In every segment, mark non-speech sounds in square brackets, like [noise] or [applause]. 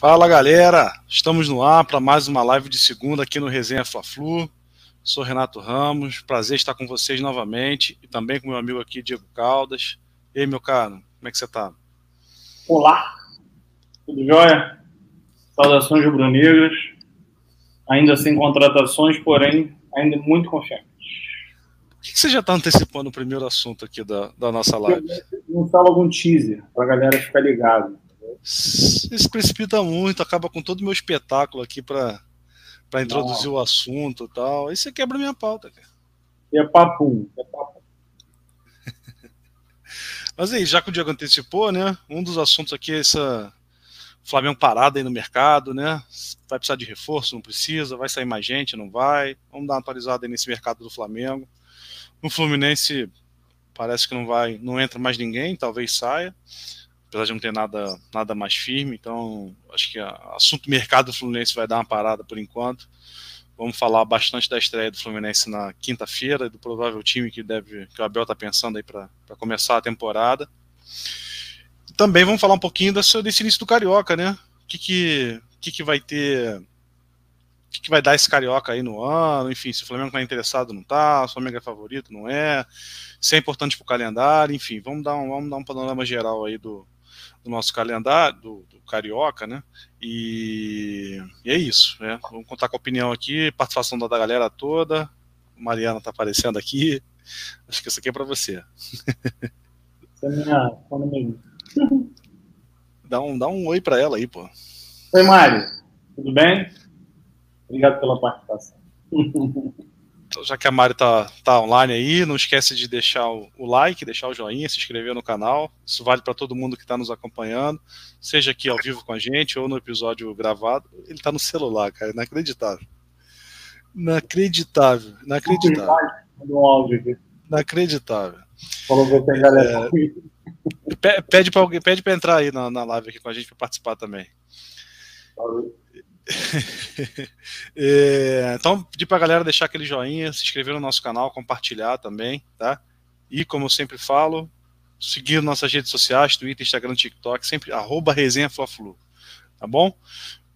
Fala galera, estamos no ar para mais uma live de segunda aqui no Resenha Fla-Flu. Sou Renato Ramos, prazer estar com vocês novamente e também com meu amigo aqui Diego Caldas. E aí, meu caro, como é que você está? Olá, tudo jóia? Saudações rubro-negras, ainda sem contratações, porém ainda muito confiante. Por que você já está antecipando o primeiro assunto aqui da, da nossa live? Instala algum teaser para a galera ficar ligado. Isso precipita muito, acaba com todo o meu espetáculo aqui para para introduzir Não. o assunto e tal. Aí você quebra minha pauta, cara. E é papum, é papum. [laughs] Mas aí, já que o Diego antecipou, né? Um dos assuntos aqui é essa Flamengo parado aí no mercado, né? Vai precisar de reforço, não precisa, vai sair mais gente, não vai. Vamos dar uma atualizada aí nesse mercado do Flamengo. No Fluminense parece que não vai, não entra mais ninguém, talvez saia apesar de não ter nada, nada mais firme. Então, acho que o assunto mercado do Fluminense vai dar uma parada por enquanto. Vamos falar bastante da estreia do Fluminense na quinta-feira, do provável time que deve que o Abel está pensando aí para começar a temporada. Também vamos falar um pouquinho desse, desse início do Carioca, né? O que, que, que, que vai ter. O que, que vai dar esse Carioca aí no ano? Enfim, se o Flamengo está interessado, não está. Se o Flamengo é favorito, não é. Se é importante para o calendário, enfim, vamos dar, um, vamos dar um panorama geral aí do, do nosso calendário, do, do Carioca, né? E, e, é isso, né? Vamos contar com a opinião aqui, participação da, da galera toda. Mariana tá aparecendo aqui. Acho que isso aqui é para você. Essa é minha [laughs] dá um, dá um oi para ela aí, pô. Oi, Mário. Tudo bem? Obrigado pela participação. [laughs] Então, já que a Mari tá, tá online aí, não esquece de deixar o, o like, deixar o joinha, se inscrever no canal. Isso vale para todo mundo que está nos acompanhando, seja aqui ao vivo com a gente ou no episódio gravado. Ele está no celular, cara, inacreditável. Inacreditável, inacreditável. Inacreditável. Falou tem galera. É, pede para alguém, pede para entrar aí na, na live aqui com a gente para participar também. [laughs] É, então, pedir a galera deixar aquele joinha, se inscrever no nosso canal, compartilhar também, tá? E, como eu sempre falo, seguir nossas redes sociais, Twitter, Instagram, TikTok, sempre arroba resenha tá bom?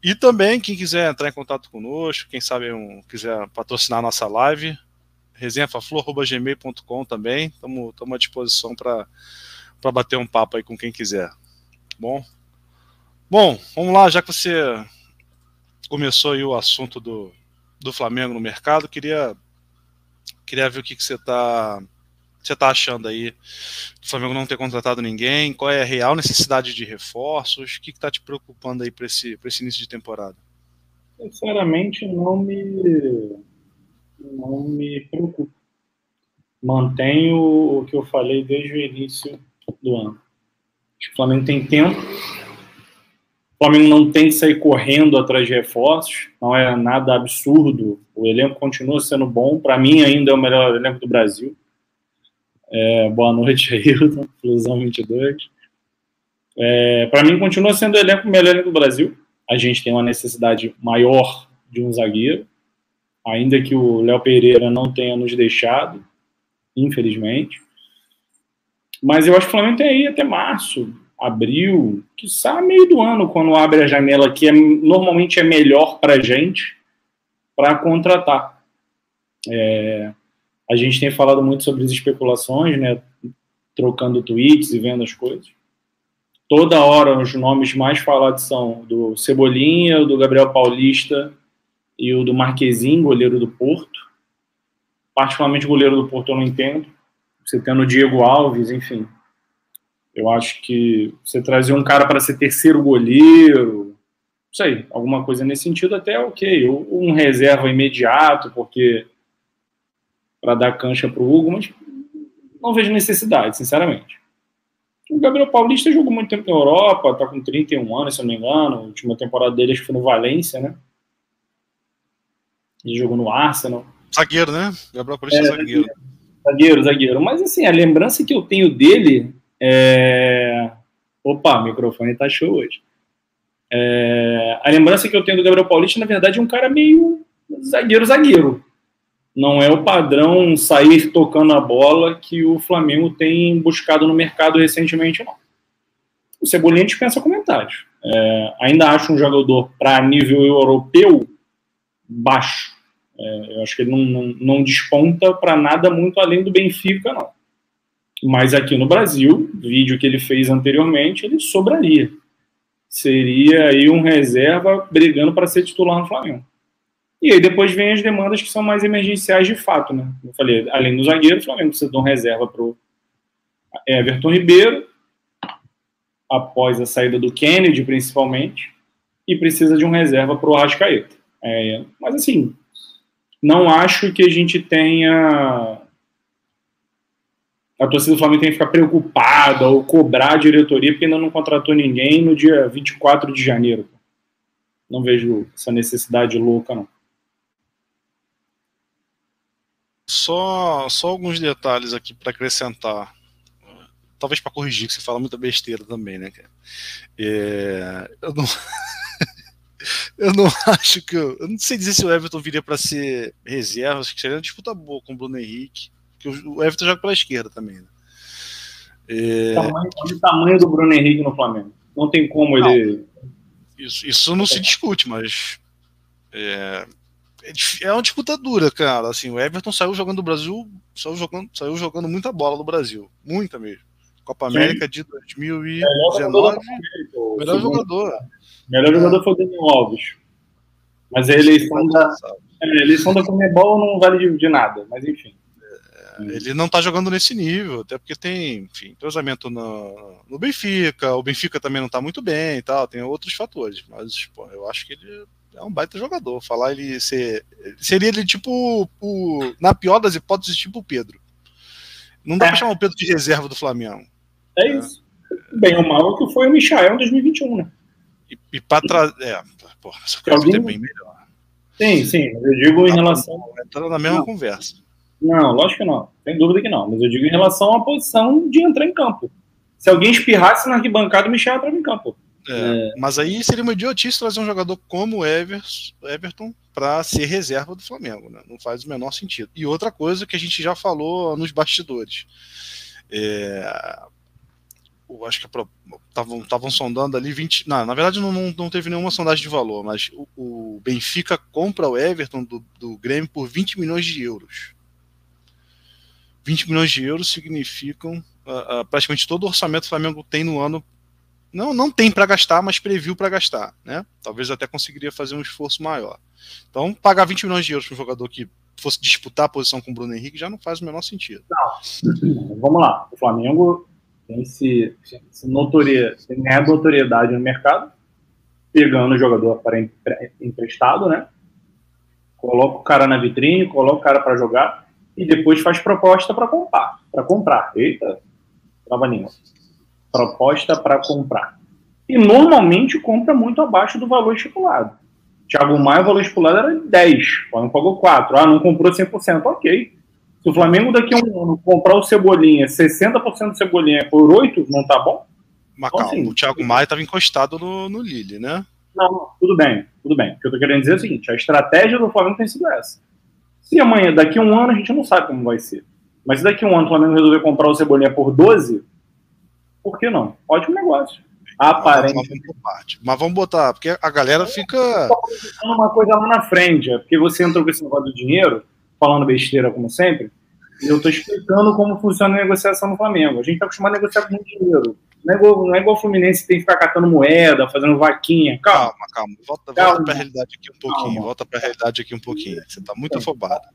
E também, quem quiser entrar em contato conosco, quem sabe um, quiser patrocinar a nossa live, resenhafaflu.gmail.com também, estamos à disposição para bater um papo aí com quem quiser, tá bom? Bom, vamos lá, já que você começou aí o assunto do, do Flamengo no mercado, queria, queria ver o que, que você está você tá achando aí do Flamengo não ter contratado ninguém, qual é a real necessidade de reforços, o que está te preocupando aí para esse, esse início de temporada? Sinceramente, não me, não me preocupa. Mantenho o que eu falei desde o início do ano. O Flamengo tem tempo o Flamengo não tem que sair correndo atrás de reforços, não é nada absurdo. O elenco continua sendo bom. Para mim, ainda é o melhor elenco do Brasil. É, boa noite, Ailton, Flusão 22. É, Para mim, continua sendo o elenco melhor elenco do Brasil. A gente tem uma necessidade maior de um zagueiro, ainda que o Léo Pereira não tenha nos deixado, infelizmente. Mas eu acho que o Flamengo tem aí até março abril, que sabe meio do ano, quando abre a janela, que é, normalmente é melhor para a gente para contratar. É, a gente tem falado muito sobre as especulações, né, trocando tweets e vendo as coisas. Toda hora os nomes mais falados são do Cebolinha, do Gabriel Paulista e o do Marquezinho, goleiro do Porto. Particularmente goleiro do Porto eu não entendo. Você tendo o Diego Alves, enfim, eu acho que você trazer um cara para ser terceiro goleiro, não sei, alguma coisa nesse sentido até ok. Ou um reserva imediato, porque para dar cancha para o Hugo, mas não vejo necessidade, sinceramente. O Gabriel Paulista jogou muito tempo na Europa, está com 31 anos, se eu não me engano. A última temporada dele acho que foi no Valência, né? Ele jogou no Arsenal. Zagueiro, né? Gabriel Paulista é, é zagueiro. Zagueiro, zagueiro. Mas assim, a lembrança que eu tenho dele é... Opa, o microfone tá show hoje. É... A lembrança que eu tenho do Gabriel Paulista, na verdade, é um cara meio zagueiro-zagueiro. Não é o padrão sair tocando a bola que o Flamengo tem buscado no mercado recentemente, não. O Cebolinha dispensa comentários. É, ainda acho um jogador para nível europeu baixo. É, eu acho que ele não, não, não desponta para nada muito além do Benfica, não. Mas aqui no Brasil, vídeo que ele fez anteriormente, ele sobraria. Seria aí um reserva brigando para ser titular no Flamengo. E aí depois vem as demandas que são mais emergenciais de fato, né? Eu falei, além do zagueiro, o Flamengo precisa de um reserva para o Everton Ribeiro, após a saída do Kennedy, principalmente, e precisa de um reserva para o Arrascaeta. É, mas assim, não acho que a gente tenha. A torcida do Flamengo tem que ficar preocupada ou cobrar a diretoria porque ainda não contratou ninguém no dia 24 de janeiro. Não vejo essa necessidade louca, não. Só, só alguns detalhes aqui para acrescentar. Talvez para corrigir, que você fala muita besteira também, né, É, eu não. [laughs] eu não acho que. Eu, eu, não sei dizer se o Everton viria para ser reserva, acho que seria uma disputa boa com o Bruno Henrique. Que o Everton joga pela esquerda também, né? É... O, tamanho, o tamanho do Bruno Henrique no Flamengo. Não tem como não, ele. Isso, isso não se discute, mas. É, é, é uma disputa dura, cara. Assim, o Everton saiu jogando no Brasil, saiu jogando, saiu jogando muita bola no Brasil. Muita mesmo. Copa América Sim. de 2019. Melhor jogador. Melhor jogador foi o Daniel Alves. Mas a eleição da, é, a eleição da Comebol não vale de, de nada, mas enfim. É, ele não está jogando nesse nível, até porque tem, enfim, entrosamento no, no Benfica, o Benfica também não está muito bem e tal, tem outros fatores, mas pô, eu acho que ele é um baita jogador. Falar ele ser. Seria ele tipo. O, na pior das hipóteses, tipo o Pedro. Não dá é. pra chamar o Pedro de reserva do Flamengo. É, é. isso. Bem ou mal que foi o Michael em 2021, né? E, e pra trazer. É, porra, essa coisa é bem melhor. Sim, sim. Eu digo em tá relação. Entrando na mesma não. conversa. Não, lógico que não. Sem dúvida que não. Mas eu digo em relação à posição de entrar em campo. Se alguém espirrasse na arquibancada, o Michel entrava em campo. É, é. Mas aí seria uma idiotice trazer um jogador como o Everton para ser reserva do Flamengo. Né? Não faz o menor sentido. E outra coisa que a gente já falou nos bastidores. É, acho que estavam sondando ali 20. Não, na verdade não, não, teve nenhuma sondagem de valor, mas o, o Benfica compra o Everton do, do Grêmio por 20 milhões de euros. 20 milhões de euros significam uh, uh, praticamente todo o orçamento que o Flamengo tem no ano não, não tem para gastar, mas previu para gastar, né? Talvez até conseguiria fazer um esforço maior. Então, pagar 20 milhões de euros para um jogador que fosse disputar a posição com o Bruno Henrique já não faz o menor sentido. Não. [clears throat] Vamos lá. O Flamengo tem se, se notoria, tem notoriedade no mercado, pegando o jogador para emprestado, né? Coloca o cara na vitrine, coloca o cara para jogar e depois faz proposta para comprar. Para comprar. Eita, trava língua proposta para comprar. E normalmente compra muito abaixo do valor estipulado. Thiago Maia, o valor estipulado era 10, o Flamengo pagou 4. Ah, não comprou 100%, ok. Se o Flamengo daqui a um ano comprar o Cebolinha, 60% do Cebolinha por 8, não tá bom? Mas então, calma, assim, o Thiago Maia estava encostado no, no Lille, né? Não, tudo bem, tudo bem. O que eu tô querendo dizer é o seguinte, a estratégia do Flamengo tem sido essa. Se amanhã, daqui a um ano, a gente não sabe como vai ser. Mas se daqui a um ano o Flamengo resolver comprar o Cebolinha por 12, por que não? Ótimo negócio. Aparente. Mas, mas, mas vamos botar, porque a galera fica. uma coisa lá na frente, é porque você entrou com esse negócio do dinheiro, falando besteira como sempre, e eu estou explicando como funciona a negociação no Flamengo. A gente está acostumado a negociar com muito dinheiro. Não é, igual, não é igual o Fluminense que tem que ficar catando moeda, fazendo vaquinha. Calma, calma. calma. Volta, volta para a realidade aqui um pouquinho. Calma. Volta para a realidade aqui um pouquinho. Você está muito afobado.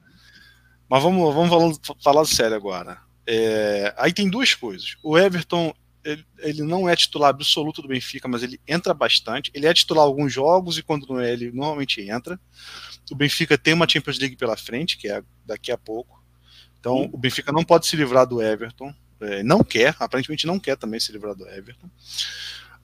Mas vamos, vamos falar, falar sério agora. É, aí tem duas coisas. O Everton ele, ele, não é titular absoluto do Benfica, mas ele entra bastante. Ele é titular alguns jogos e quando não é, ele normalmente entra. O Benfica tem uma Champions League pela frente, que é daqui a pouco. Então o Benfica não pode se livrar do Everton. É, não quer, aparentemente não quer também se livrar do Everton.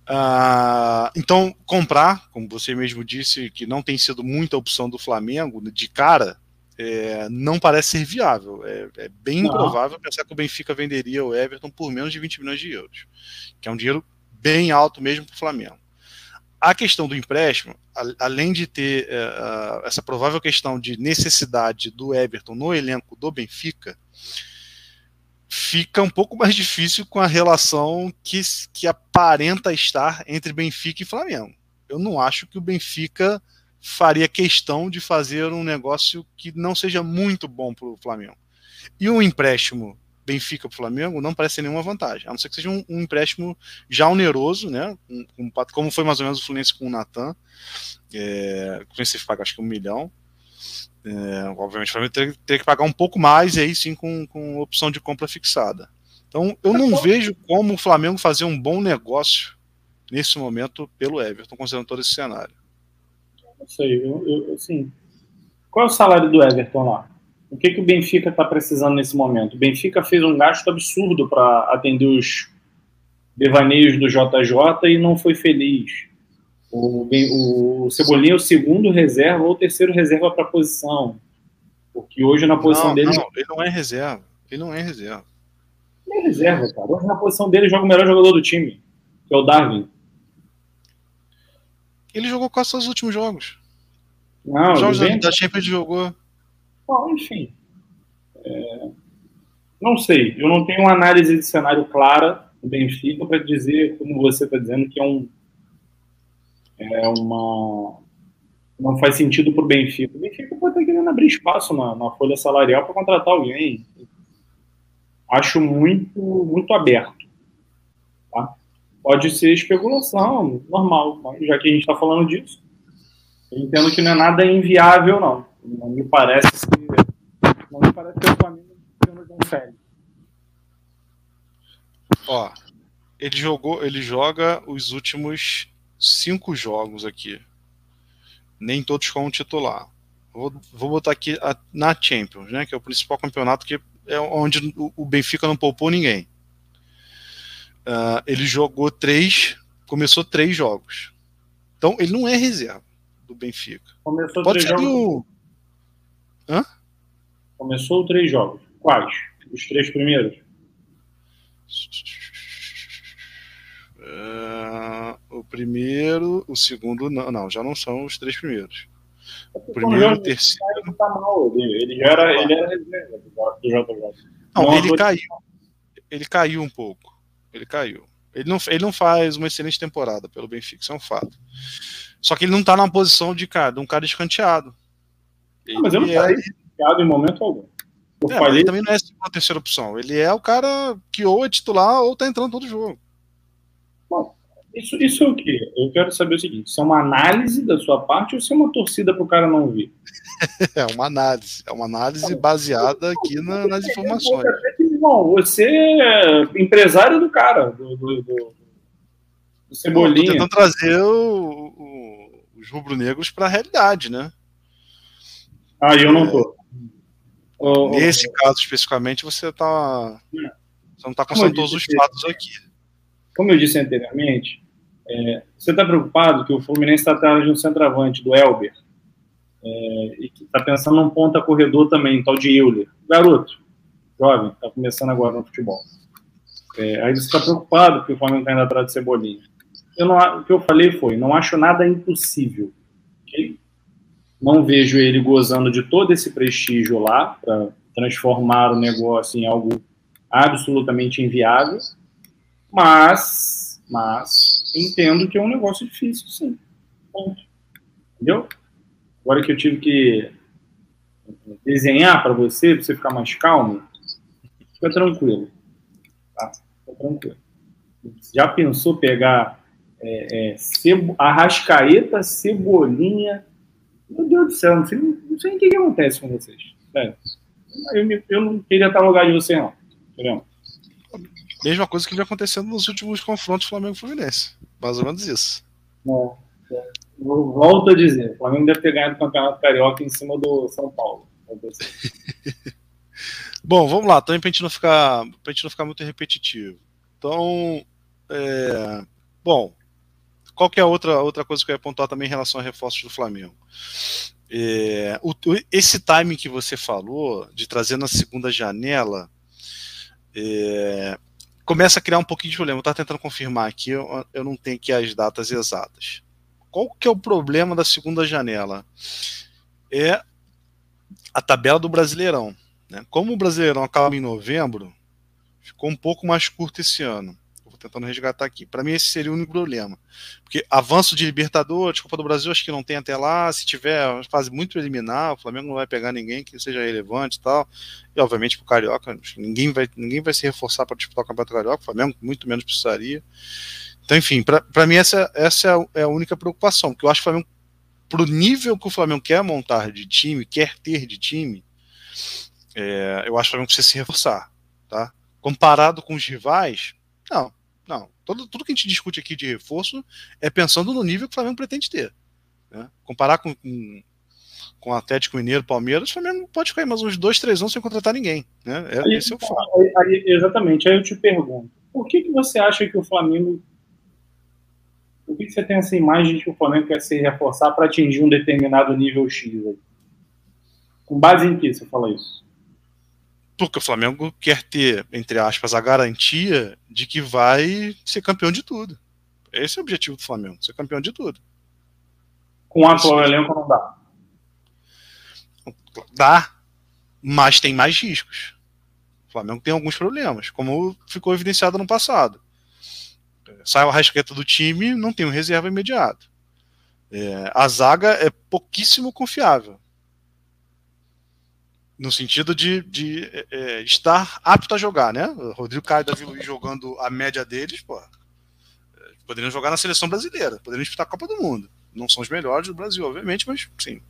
Uh, então, comprar, como você mesmo disse, que não tem sido muita opção do Flamengo, de cara, é, não parece ser viável. É, é bem não. improvável pensar que o Benfica venderia o Everton por menos de 20 milhões de euros, que é um dinheiro bem alto mesmo para o Flamengo. A questão do empréstimo, a, além de ter é, essa provável questão de necessidade do Everton no elenco do Benfica, fica um pouco mais difícil com a relação que, que aparenta estar entre Benfica e Flamengo. Eu não acho que o Benfica faria questão de fazer um negócio que não seja muito bom para o Flamengo. E um empréstimo Benfica para o Flamengo não parece nenhuma vantagem, a não ser que seja um, um empréstimo já oneroso, né? Um, um, como foi mais ou menos o Fluminense com o Natan, é, o Fluminense paga acho que um milhão, é, obviamente, o Flamengo teria, que pagar um pouco mais e aí sim com, com opção de compra fixada. Então, eu não vejo como o Flamengo fazer um bom negócio nesse momento pelo Everton, considerando todo esse cenário. Não sei, eu, eu, assim, qual é o salário do Everton lá? O que, que o Benfica está precisando nesse momento? O Benfica fez um gasto absurdo para atender os devaneios do JJ e não foi feliz. O, o Cebolinha é o segundo reserva ou o terceiro reserva para a posição. Porque hoje na posição não, dele. Não, ele não é reserva. Ele não é reserva. Ele é reserva, cara. Hoje na posição dele joga o melhor jogador do time, que é o Darwin. Ele jogou quase os últimos jogos. Não, Os jogos da, da Champions jogou. Bom, enfim. É... Não sei. Eu não tenho uma análise de cenário clara do Benfica para dizer, como você está dizendo, que é um é uma não faz sentido para o Benfica. O Benfica pode estar querendo abrir espaço na, na folha salarial para contratar alguém. Acho muito muito aberto. Tá? Pode ser especulação, normal, mas já que a gente está falando disso, eu entendo que não é nada inviável, não. Não me parece que, não me parece que o Flamengo consegue. Ó, ele jogou, ele joga os últimos cinco jogos aqui. Nem todos como titular. Vou, vou botar aqui a, na Champions, né? Que é o principal campeonato que é onde o, o Benfica não poupou ninguém. Uh, ele jogou três, começou três jogos. Então ele não é reserva do Benfica. Começou Pode três jogos. O... Hã? Começou três jogos. Quais? Os três primeiros? Uh, o primeiro, o segundo, não, não, já não são os três primeiros. O primeiro, o terceiro. Tá mal, ele, ele, era, ele era reserva do JJ. Não, ele caiu. Ele caiu um pouco. Ele caiu. Ele não, ele não faz uma excelente temporada pelo Benfica, isso é um fato. Só que ele não tá na posição de, cara, de um cara escanteado. Não, mas eu não é... escanteado em momento algum. É, falei... Ele também não é a terceira opção. Ele é o cara que ou é titular ou tá entrando todo jogo. Bom, isso, isso é o quê? Eu quero saber o seguinte: se é uma análise da sua parte ou se é uma torcida para o cara não vir? [laughs] é uma análise. É uma análise baseada aqui na, nas informações. Bom, você é empresário do cara, do, do, do, do Cebolinha. tentando trazer o, o, os rubro-negros para a realidade, né? Ah, eu não tô. É, nesse caso especificamente, você tá. Você não está constatando todos os fatos aqui como eu disse anteriormente, é, você está preocupado que o Fluminense está atrás de um centroavante, do Elber, é, e está pensando num ponta corredor também, tal de Euler. Garoto, jovem, está começando agora no futebol. É, aí você está preocupado que o Flamengo está indo atrás de Cebolinha. Eu não, o que eu falei foi, não acho nada impossível. Okay? Não vejo ele gozando de todo esse prestígio lá para transformar o negócio em algo absolutamente inviável mas, mas entendo que é um negócio difícil, sim. Entendeu? Agora que eu tive que desenhar para você, para você ficar mais calmo, fica tranquilo. Tá? Fica tranquilo. Já pensou pegar é, é, cebo, arrascaeta, cebolinha? Meu Deus do céu, não sei, não sei o que, que acontece com vocês. Sério. Eu, eu não queria estar no lugar de você, não. Entendeu? Mesma coisa que vem acontecendo nos últimos confrontos Flamengo-Fluminense. Mais ou menos isso. É, é. Volto a dizer, o Flamengo deve ter ganhado o Campeonato Carioca em cima do São Paulo. [laughs] Bom, vamos lá, também para a gente não ficar, pra gente não ficar muito repetitivo. Então, é, bom, qual que é a outra, outra coisa que eu ia apontar também em relação a reforços do Flamengo? É, o, esse timing que você falou de trazer na segunda janela, é, começa a criar um pouquinho de problema. Eu estava tentando confirmar aqui, eu, eu não tenho aqui as datas exatas. Qual que é o problema da segunda janela? É a tabela do Brasileirão. Né? Como o Brasileirão acaba em novembro, ficou um pouco mais curto esse ano. Tentando resgatar aqui. Para mim, esse seria o único problema. Porque avanço de Libertadores, Copa do Brasil, acho que não tem até lá. Se tiver uma fase muito preliminar, o Flamengo não vai pegar ninguém que seja relevante e tal. E, obviamente, para o Carioca, ninguém vai, ninguém vai se reforçar para disputar o Campeonato Carioca. O Flamengo muito menos precisaria. Então, enfim, para mim, essa, essa é, a, é a única preocupação. Porque eu acho que o Flamengo, para o nível que o Flamengo quer montar de time, quer ter de time, é, eu acho que o Flamengo precisa se reforçar. Tá? Comparado com os rivais, não, não. Todo, tudo que a gente discute aqui de reforço é pensando no nível que o Flamengo pretende ter. Né? Comparar com, com, com o Atlético Mineiro, Palmeiras, o Flamengo pode ficar mais uns dois, três anos sem contratar ninguém. Né? É, aí, esse é o fato. Aí, aí, exatamente. Aí eu te pergunto, por que, que você acha que o Flamengo. Por que, que você tem essa imagem de que o Flamengo quer se reforçar para atingir um determinado nível X? Aí? Com base em que você fala isso? Porque o Flamengo quer ter, entre aspas, a garantia de que vai ser campeão de tudo. Esse é o objetivo do Flamengo, ser campeão de tudo. Com a atual elenco não dá. Dá, mas tem mais riscos. O Flamengo tem alguns problemas, como ficou evidenciado no passado. Sai o Arrascaeta do time, não tem um reserva imediato. É, a zaga é pouquíssimo confiável no sentido de, de é, é, estar apto a jogar, né? O Rodrigo Caio e Davi Luiz jogando a média deles, pô, é, poderiam jogar na seleção brasileira, poderiam disputar a Copa do Mundo. Não são os melhores do Brasil, obviamente, mas sim,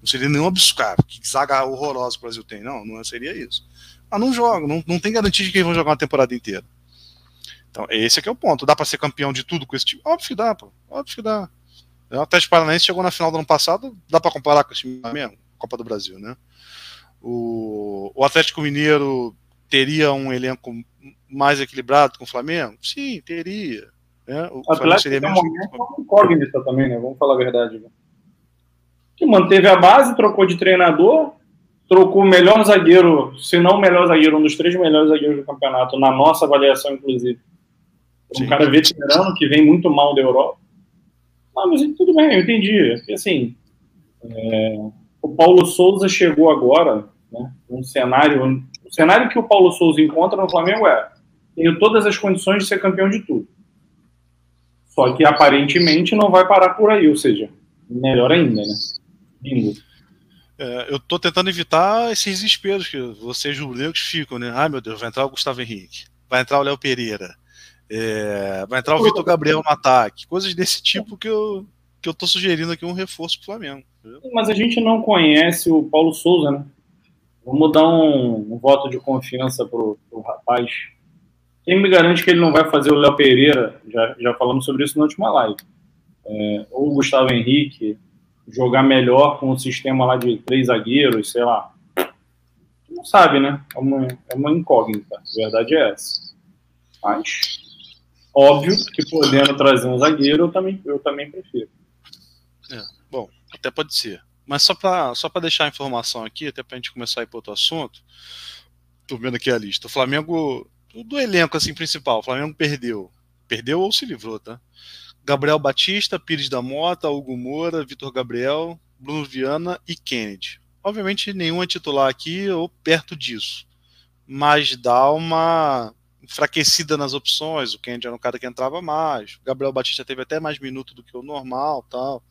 não seria nenhum absurdo. Que zaga horrorosa o Brasil tem, não, não seria isso. Mas não jogam, não, não tem garantia de que eles vão jogar uma temporada inteira. Então, esse é que é o ponto. Dá para ser campeão de tudo com esse time? Óbvio que dá, pô. Óbvio que dá. O Atlético Paranaense chegou na final do ano passado, dá para comparar com esse time mesmo, Copa do Brasil, né? O, o Atlético Mineiro teria um elenco mais equilibrado com o Flamengo? Sim, teria. Né? O Atlético seria menos... é uma incógnita também, né? Vamos falar a verdade. Né? Que manteve a base, trocou de treinador, trocou o melhor zagueiro, se não o melhor zagueiro, um dos três melhores zagueiros do campeonato, na nossa avaliação, inclusive. Um Sim. cara veterano que vem muito mal da Europa. Ah, mas tudo bem, eu entendi. Assim, é, o Paulo Souza chegou agora né? Um cenário, um cenário que o Paulo Souza encontra no Flamengo é tenho todas as condições de ser campeão de tudo. Só que aparentemente não vai parar por aí, ou seja, melhor ainda, né? É, eu estou tentando evitar esses desesperos que vocês rubro-negros ficam, né? Ai meu Deus, vai entrar o Gustavo Henrique, vai entrar o Léo Pereira, é, vai entrar o Vitor Gabriel no ataque, coisas desse tipo que eu que eu tô sugerindo aqui um reforço pro Flamengo. Entendeu? Mas a gente não conhece o Paulo Souza, né? Vamos dar um, um voto de confiança pro, pro rapaz. Quem me garante que ele não vai fazer o Léo Pereira, já, já falamos sobre isso na última live, é, ou o Gustavo Henrique, jogar melhor com o sistema lá de três zagueiros, sei lá. Não sabe, né? É uma, é uma incógnita. A verdade é essa. Mas, óbvio que podendo trazer um zagueiro, eu também, eu também prefiro. É, bom, até pode ser. Mas só para só deixar a informação aqui, até para a gente começar a ir para outro assunto, tô vendo aqui a lista. O Flamengo, do elenco assim principal, o Flamengo perdeu. Perdeu ou se livrou, tá? Gabriel Batista, Pires da Mota, Hugo Moura, Vitor Gabriel, Bruno Viana e Kennedy. Obviamente nenhum é titular aqui ou perto disso, mas dá uma enfraquecida nas opções. O Kennedy era um cara que entrava mais, o Gabriel Batista teve até mais minuto do que o normal, tal.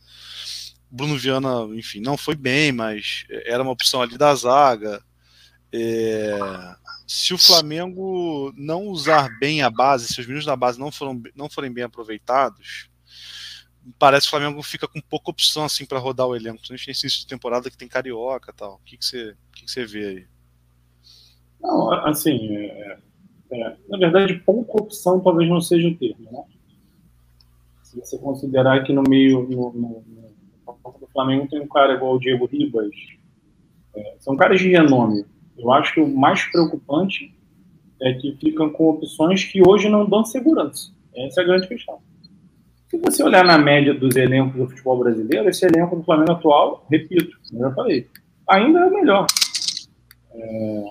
Bruno Viana, enfim, não foi bem, mas era uma opção ali da zaga. É, se o Flamengo não usar bem a base, se os meninos da base não, foram, não forem bem aproveitados, parece que o Flamengo fica com pouca opção assim para rodar o elenco. A gente tem início de temporada que tem carioca tal. O que, que, você, o que, que você vê aí? Não, assim, é, é, na verdade, pouca opção talvez não seja o termo, né? Se você considerar que no meio, no, no Flamengo tem um cara igual o Diego Ribas. É, são caras de renome. Eu acho que o mais preocupante é que ficam com opções que hoje não dão segurança. Essa é a grande questão. Se você olhar na média dos elencos do futebol brasileiro, esse elenco do Flamengo atual, repito, eu já falei, ainda é o melhor. É...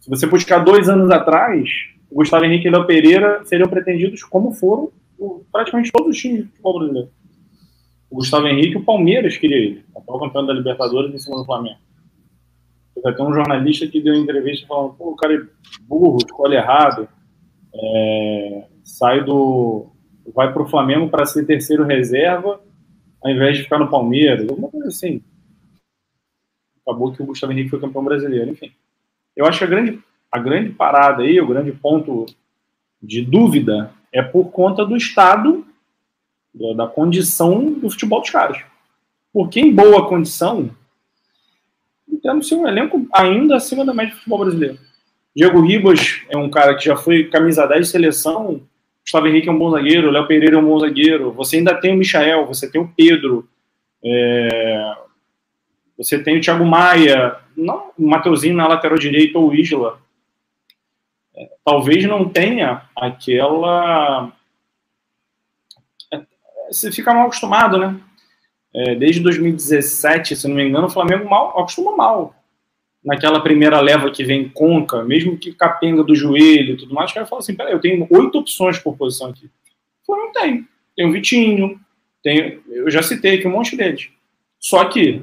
Se você buscar dois anos atrás, o Gustavo Henrique e o Léo Pereira seriam pretendidos como foram praticamente todos os times do futebol brasileiro o Gustavo Henrique, o Palmeiras queria ele, atual campeão da Libertadores em cima do Flamengo. Vai ter um jornalista que deu entrevista falando, pô, o cara é burro, escolhe errado, é, sai do. vai pro Flamengo para ser terceiro reserva, ao invés de ficar no Palmeiras, alguma coisa assim. Acabou que o Gustavo Henrique foi campeão brasileiro, enfim. Eu acho que a grande, a grande parada aí, o grande ponto de dúvida é por conta do estado, da condição do futebol dos caras. Porque em boa condição, temos um elenco ainda acima da média do futebol brasileiro. Diego Ribas é um cara que já foi camisa 10 de seleção, Gustavo Henrique é um bom zagueiro, Léo Pereira é um bom zagueiro, você ainda tem o Michael, você tem o Pedro, é... você tem o Thiago Maia, não, o Mateuzinho na lateral direita ou o Isla. É, talvez não tenha aquela. Você fica mal acostumado, né? É, desde 2017, se não me engano, o Flamengo mal, acostuma mal. Naquela primeira leva que vem conca, mesmo que capenga do joelho e tudo mais, o cara fala assim: peraí, eu tenho oito opções por posição aqui. O Flamengo tem. Tem o Vitinho, tem, eu já citei aqui um monte deles. Só que,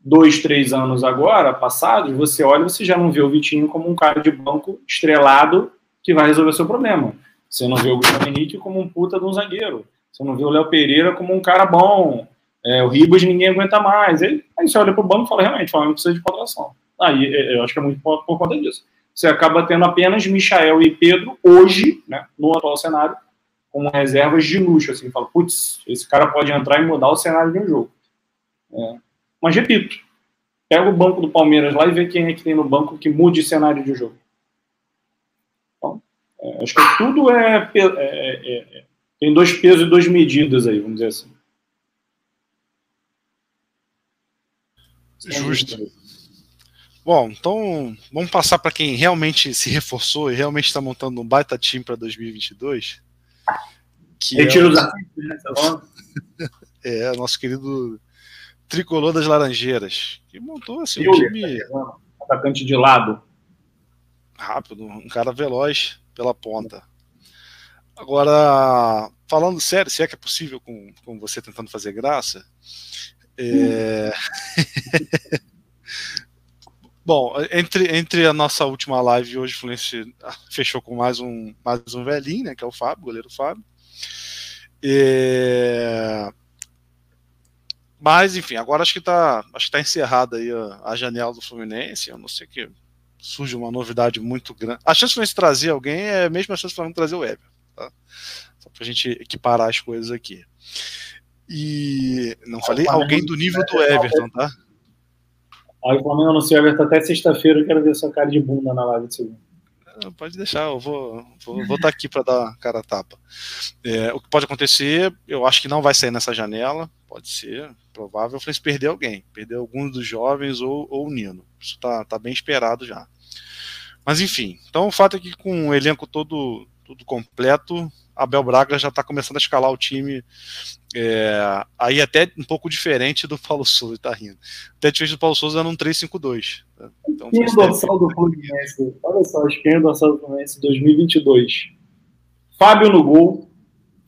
dois, três anos agora, passados, você olha você já não vê o Vitinho como um cara de banco estrelado que vai resolver seu problema. Você não vê o Gustavo Henrique como um puta de um zagueiro. Você não vê o Léo Pereira como um cara bom. É, o Ribas ninguém aguenta mais. Aí, aí você olha para o banco e fala, realmente, o Flamengo precisa de contratação. Aí eu acho que é muito por, por, conta disso. Você acaba tendo apenas Michael e Pedro hoje, né, no atual cenário, como reservas de luxo. Assim, fala, putz, esse cara pode entrar e mudar o cenário de um jogo. É. Mas repito, pega o banco do Palmeiras lá e vê quem é que tem no banco que mude o cenário de jogo. Então, é, acho que tudo é, é, é, é tem dois pesos e duas medidas aí, vamos dizer assim. Justo. Bom, então vamos passar para quem realmente se reforçou e realmente está montando um baita time para 2022. Que Retiro [laughs] é, o... né, tá é, nosso querido tricolor das Laranjeiras, que montou assim, um time. Tá atacante de lado. Rápido, um cara veloz pela ponta. Agora, falando sério, se é que é possível com, com você tentando fazer graça, é... [laughs] Bom, entre, entre a nossa última live hoje, o Fluminense fechou com mais um, mais um velhinho, né? Que é o Fábio, goleiro Fábio. É... Mas, enfim, agora acho que está acho que tá encerrada aí a, a, janela do Fluminense. Eu não sei que surge uma novidade muito grande. A chance de Fluminense trazer alguém é a mesma chance de Flamengo trazer o Weber, tá? Só para a gente equiparar as coisas aqui. E não falei alguém do nível do Everton, tá? Aí o Flamengo anunciou Everton até sexta-feira. Eu quero ver sua cara de bunda na live de segunda. Pode deixar, eu vou vou, vou estar tá aqui para dar cara a tapa. É, o que pode acontecer, eu acho que não vai sair nessa janela, pode ser, provável, o Fluminense perder alguém, perder algum dos jovens ou, ou o Nino. Isso está tá bem esperado já. Mas enfim, então o fato é que com o elenco todo, tudo completo, Abel Braga já está começando a escalar o time é, aí até um pouco diferente do Paulo Souza, tá rindo. Até diferente do Paulo Souza era um 3-5-2. Tá? Então, espinha dorsal do Fluminense. Olha só, espinha dorsal do Fluminense 2022. Fábio no gol,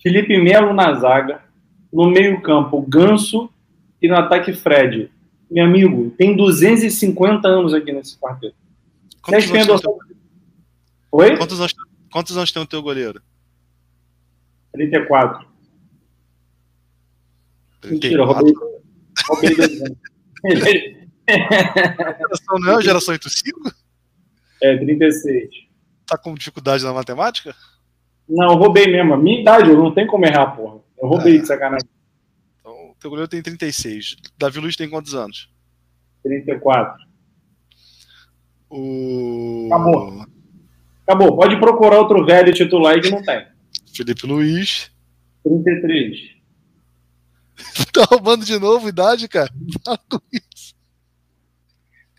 Felipe Melo na zaga, no meio campo Ganso e no ataque Fred. Meu amigo, tem 250 anos aqui nesse quarteto. Quantos, anos, dorsal... teu... Oi? Quantos, anos, quantos anos tem o teu goleiro? 34. Mentira, roubei, roubei dois anos. [laughs] geração não é a geração 85? É, 36. Tá com dificuldade na matemática? Não, eu roubei mesmo. A minha idade, eu não tenho como errar, porra. Eu roubei é. de sacanagem. Então, o teu goleiro tem 36. Davi Luiz tem quantos anos? 34. O... Acabou. Acabou. Pode procurar outro velho titular que não tem. [laughs] Felipe Luiz. 33. [laughs] tá roubando de novo idade, cara? [laughs] Para com isso.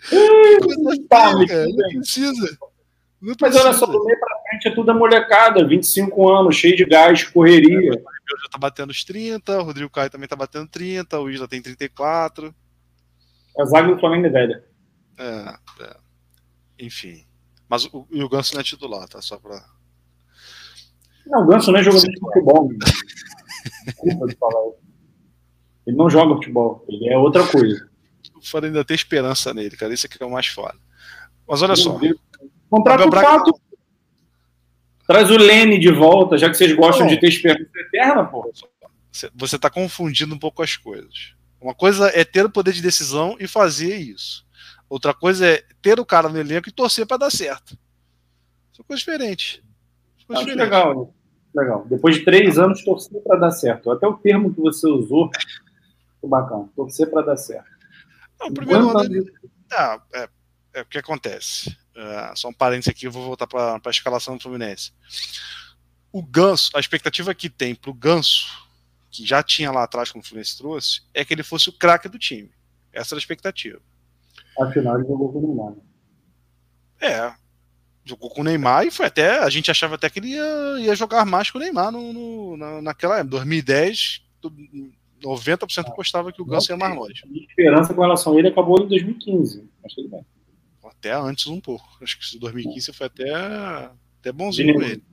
Coisa tá, feia, cara. Não precisa. Não Mas olha só, do meio pra frente é tudo a molecada, 25 anos, cheio de gás, correria. É, o já tá batendo os 30, o Rodrigo Caio também tá batendo 30, o Isla tem 34. A zaga do Flamengo é velha. É, é. Enfim. Mas o, o Ganso não é titular, tá? Só pra não, o Ganso não é jogador de futebol. Desculpa de falar. Ele não joga futebol, ele é outra coisa. Fora ainda ter esperança nele, cara. Esse aqui é o mais foda. Mas olha Meu só. Contrata o Braga... Pato. Traz o Lene de volta, já que vocês gostam de ter esperança eterna, pô. Você está confundindo um pouco as coisas. Uma coisa é ter o poder de decisão e fazer isso. Outra coisa é ter o cara no elenco e torcer para dar certo. São coisas diferentes. Coisas Acho diferentes. legal. Legal. Depois de três anos, torcer para dar certo. Até o termo que você usou, foi bacana. Torcer para dar certo. Não, o primeiro ano, ah, é, é, o que acontece. Uh, só um parênteses aqui, eu vou voltar para a escalação do Fluminense. O Ganso, a expectativa que tem para o Ganso, que já tinha lá atrás quando o Fluminense trouxe, é que ele fosse o craque do time. Essa era a expectativa. Afinal, ele jogou com o Neymar. É, jogou com o Neymar e foi até. A gente achava até que ele ia, ia jogar mais com o Neymar no, no na, naquela época. 2010, 90% apostava que o Ganso ia mais longe. A esperança com relação a ele acabou em 2015, mas tudo bem. Até antes um pouco. Acho que 2015 foi até, até bonzinho com ele.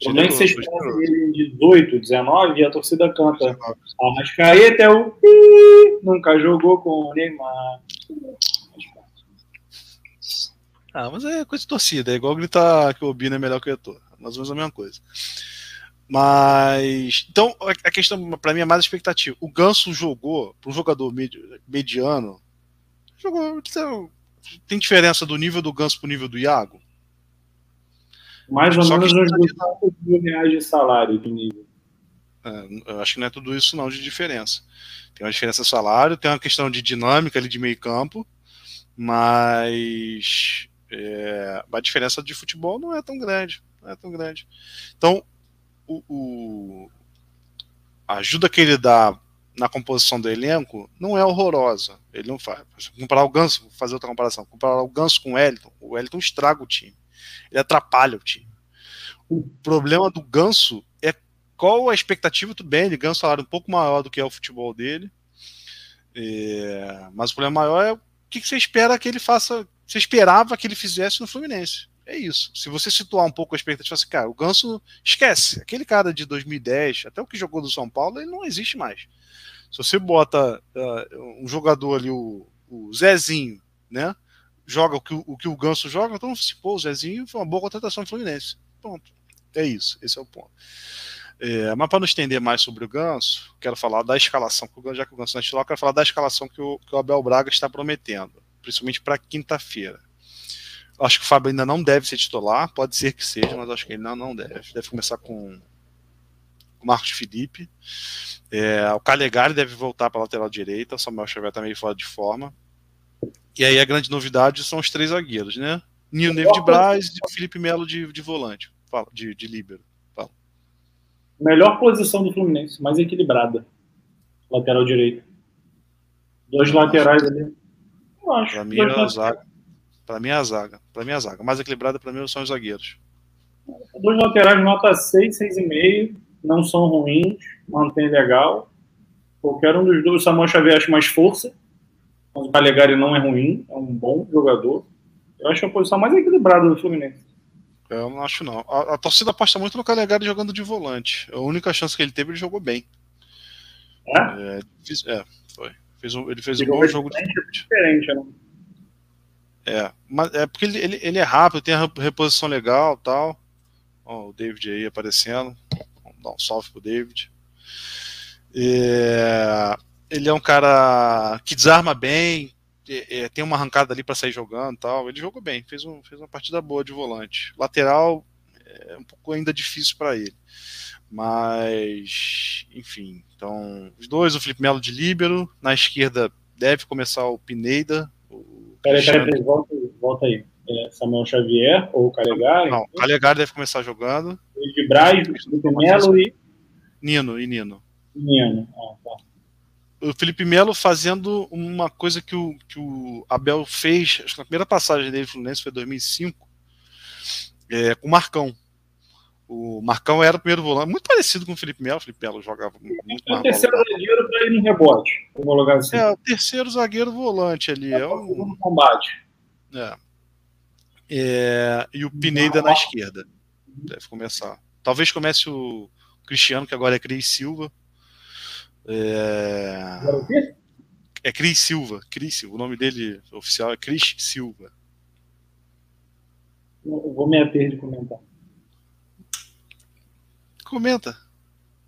Também que vocês pensam ele em 18, 19 e a torcida canta. Arrascaeta é o nunca jogou com o Neymar. Ah, mas é coisa de torcida, é igual gritar que o Obina é melhor que o Etor. Mais ou menos a mesma coisa. Mas. Então, a questão, para mim, é mais expectativa. O Ganso jogou, para um jogador mediano, jogou. Tem diferença do nível do Ganso pro nível do Iago? Mais ou menos uns 200 mil reais de salário do nível. É, eu acho que não é tudo isso, não, de diferença. Tem uma diferença de salário, tem uma questão de dinâmica ali de meio campo, mas é, a diferença de futebol não é tão grande. Não é tão grande. Então, o, o, a ajuda que ele dá na composição do elenco não é horrorosa. Ele não faz. Comparar o Ganso, vou fazer outra comparação. Comparar o Ganso com o Wellington, o Wellington estraga o time. Ele atrapalha o time. O problema do Ganso qual a expectativa, tudo bem, ele ganha um salário um pouco maior do que é o futebol dele. É, mas o problema maior é o que, que você espera que ele faça você esperava que ele fizesse no Fluminense. É isso. Se você situar um pouco a expectativa, assim, cara, o Ganso esquece. Aquele cara de 2010, até o que jogou do São Paulo, ele não existe mais. Se você bota uh, um jogador ali, o, o, Zezinho, né? Joga o que o, o que o Ganso joga, então se pô, o Zezinho foi uma boa contratação do Fluminense. Ponto. É isso. Esse é o ponto. É, mas para não estender mais sobre o Ganso, quero falar da escalação, já que o Ganso não é titular, quero falar da escalação que o, que o Abel Braga está prometendo principalmente para quinta-feira. Acho que o Fábio ainda não deve ser titular, pode ser que seja, mas acho que ele não, não deve. Deve começar com o Marcos Felipe. É, o Calegari deve voltar para a lateral direita, o Samuel Xavier está meio fora de forma. E aí a grande novidade são os três zagueiros, né? Nino David Braz e Felipe Melo de, de volante, de, de líbero. Melhor posição do Fluminense, mais equilibrada. Lateral direito. Dois laterais ali acho. Pra mim é a zaga. Pra mim é a zaga. Pra mim é a zaga. Mais equilibrada pra mim são os zagueiros. Dois laterais nota 6, 6,5. Não são ruins. Mantém legal. Qualquer um dos dois, o Samuel Xavier acho mais força. O Calegari não é ruim. É um bom jogador. Eu acho a posição mais equilibrada do Fluminense. Eu não acho não. A, a torcida aposta muito no Calegari jogando de volante. A única chance que ele teve, ele jogou bem. É? É, é foi. Fez um, ele fez um bom jogo de diferente, né? É, mas é porque ele, ele, ele, é rápido, tem a reposição legal tal. Ó, o David aí aparecendo. Vamos dar um salve pro David. É, ele é um cara que desarma bem, é, é tem uma arrancada ali para sair jogando tal. Ele jogou bem, fez, um, fez uma partida boa de volante. Lateral é um pouco ainda difícil para ele. Mas, enfim, então, os dois, o Felipe Melo de líbero, na esquerda deve começar o Pineda. peraí, peraí, volta, volta aí. É Samuel Xavier ou Calegari? Não, Calegari deve começar jogando. De Braz, Felipe Melo e. Nino, e Nino. Nino, ah, tá. O Felipe Melo fazendo uma coisa que o, que o Abel fez, acho que na primeira passagem dele no Fluminense foi 2005, é, com o Marcão. O Marcão era o primeiro volante, muito parecido com o Felipe Melo. O Felipe Melo jogava muito é o terceiro zagueiro para ir no rebote, vamos assim. É, o terceiro zagueiro volante ali. É, é o combate. É. é. E o Pineda na esquerda. Deve começar. Talvez comece o Cristiano, que agora é Cris Silva. É... é Cris Silva. Cris Silva. O nome dele oficial é Cris Silva. Eu vou me ater de comentar. Comenta.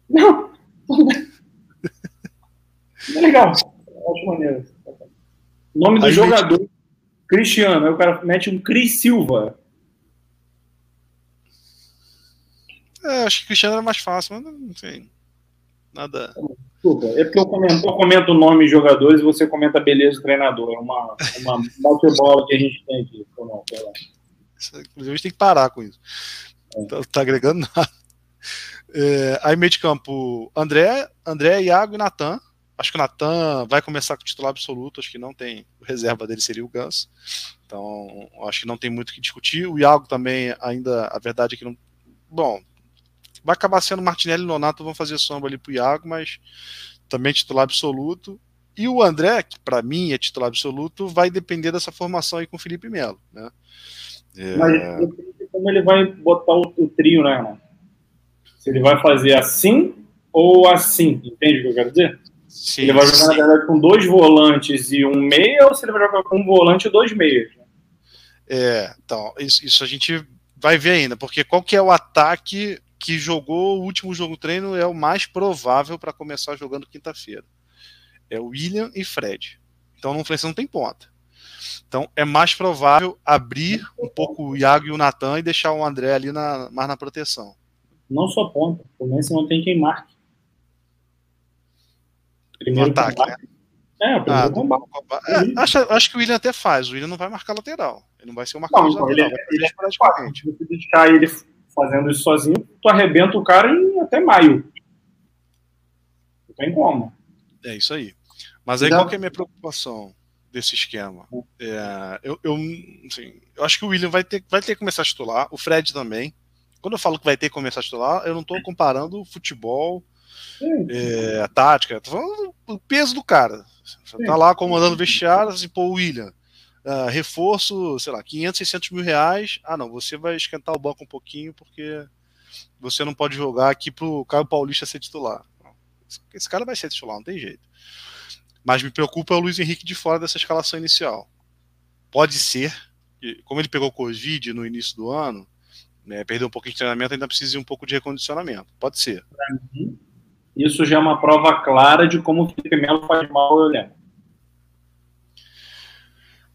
Não! [laughs] é legal. Acho maneiro. Nome do Aí jogador, Cristiano. Aí o cara mete um Cris Silva. É, acho que Cristiano era mais fácil, mas não sei. Nada. Desculpa, é porque eu comento, eu comento o nome de jogadores e você comenta a beleza do treinador. É uma, uma bate-bola que a gente tem aqui. Não, a gente tem que parar com isso. É. Tá, tá agregando nada. É, aí, meio de campo, André, André Iago e Natan. Acho que o Natan vai começar com o titular absoluto. Acho que não tem. O reserva dele seria o Ganso. Então, acho que não tem muito o que discutir. O Iago também, ainda. A verdade é que não. Bom, vai acabar sendo Martinelli e Nonato vão fazer sombra ali pro Iago, mas também titular absoluto. E o André, que para mim é titular absoluto, vai depender dessa formação aí com o Felipe Melo, né? É, Mas como ele vai botar o, o trio, né, irmão? Se ele vai fazer assim ou assim, entende o que eu quero dizer? sim, Ele vai jogar, na sim. verdade, com dois volantes e um meia, ou se ele vai jogar com um volante e dois meias? É, então, isso, isso a gente vai ver ainda, porque qual que é o ataque que jogou o último jogo treino é o mais provável para começar jogando quinta-feira. É o William e Fred. Então não, não tem ponta. Então é mais provável abrir um pouco o Iago e o Natan e deixar o André ali na, mais na proteção. Não só ponta, o Messi não tem quem marque. Primeiro ataque, combate. É, o primeiro Ah, combate. É, acho, acho que o William até faz. O William não vai marcar lateral. Ele não vai ser o marcador Não, de lateral. ele- vai fazer ele é esporadicamente. Se você deixar ele fazendo isso sozinho, tu arrebenta o cara em até maio. Não tem como. É isso aí. Mas aí Então- qual que é a minha preocupação desse esquema? É, eu, eu, assim, eu acho que o William vai ter, vai ter que começar a titular, o Fred também. Quando eu falo que vai ter que começar a titular, eu não estou comparando o futebol, é, a tática, tô falando o peso do cara. Você tá lá comandando o vestiário, assim, pô, William, ah, reforço, sei lá, 500, 600 mil reais. Ah, não, você vai esquentar o banco um pouquinho porque você não pode jogar aqui pro Caio Paulista ser titular. Esse- cara vai ser titular, não tem jeito. Mas me preocupa o Luiz Henrique de fora dessa escalação inicial. Pode ser, como ele pegou Covid no início do ano, né, perdeu um pouquinho de treinamento, ainda precisa de um pouco de recondicionamento. Pode ser. Isso já é uma prova clara de como o Felipe Melo faz mal ao elenco.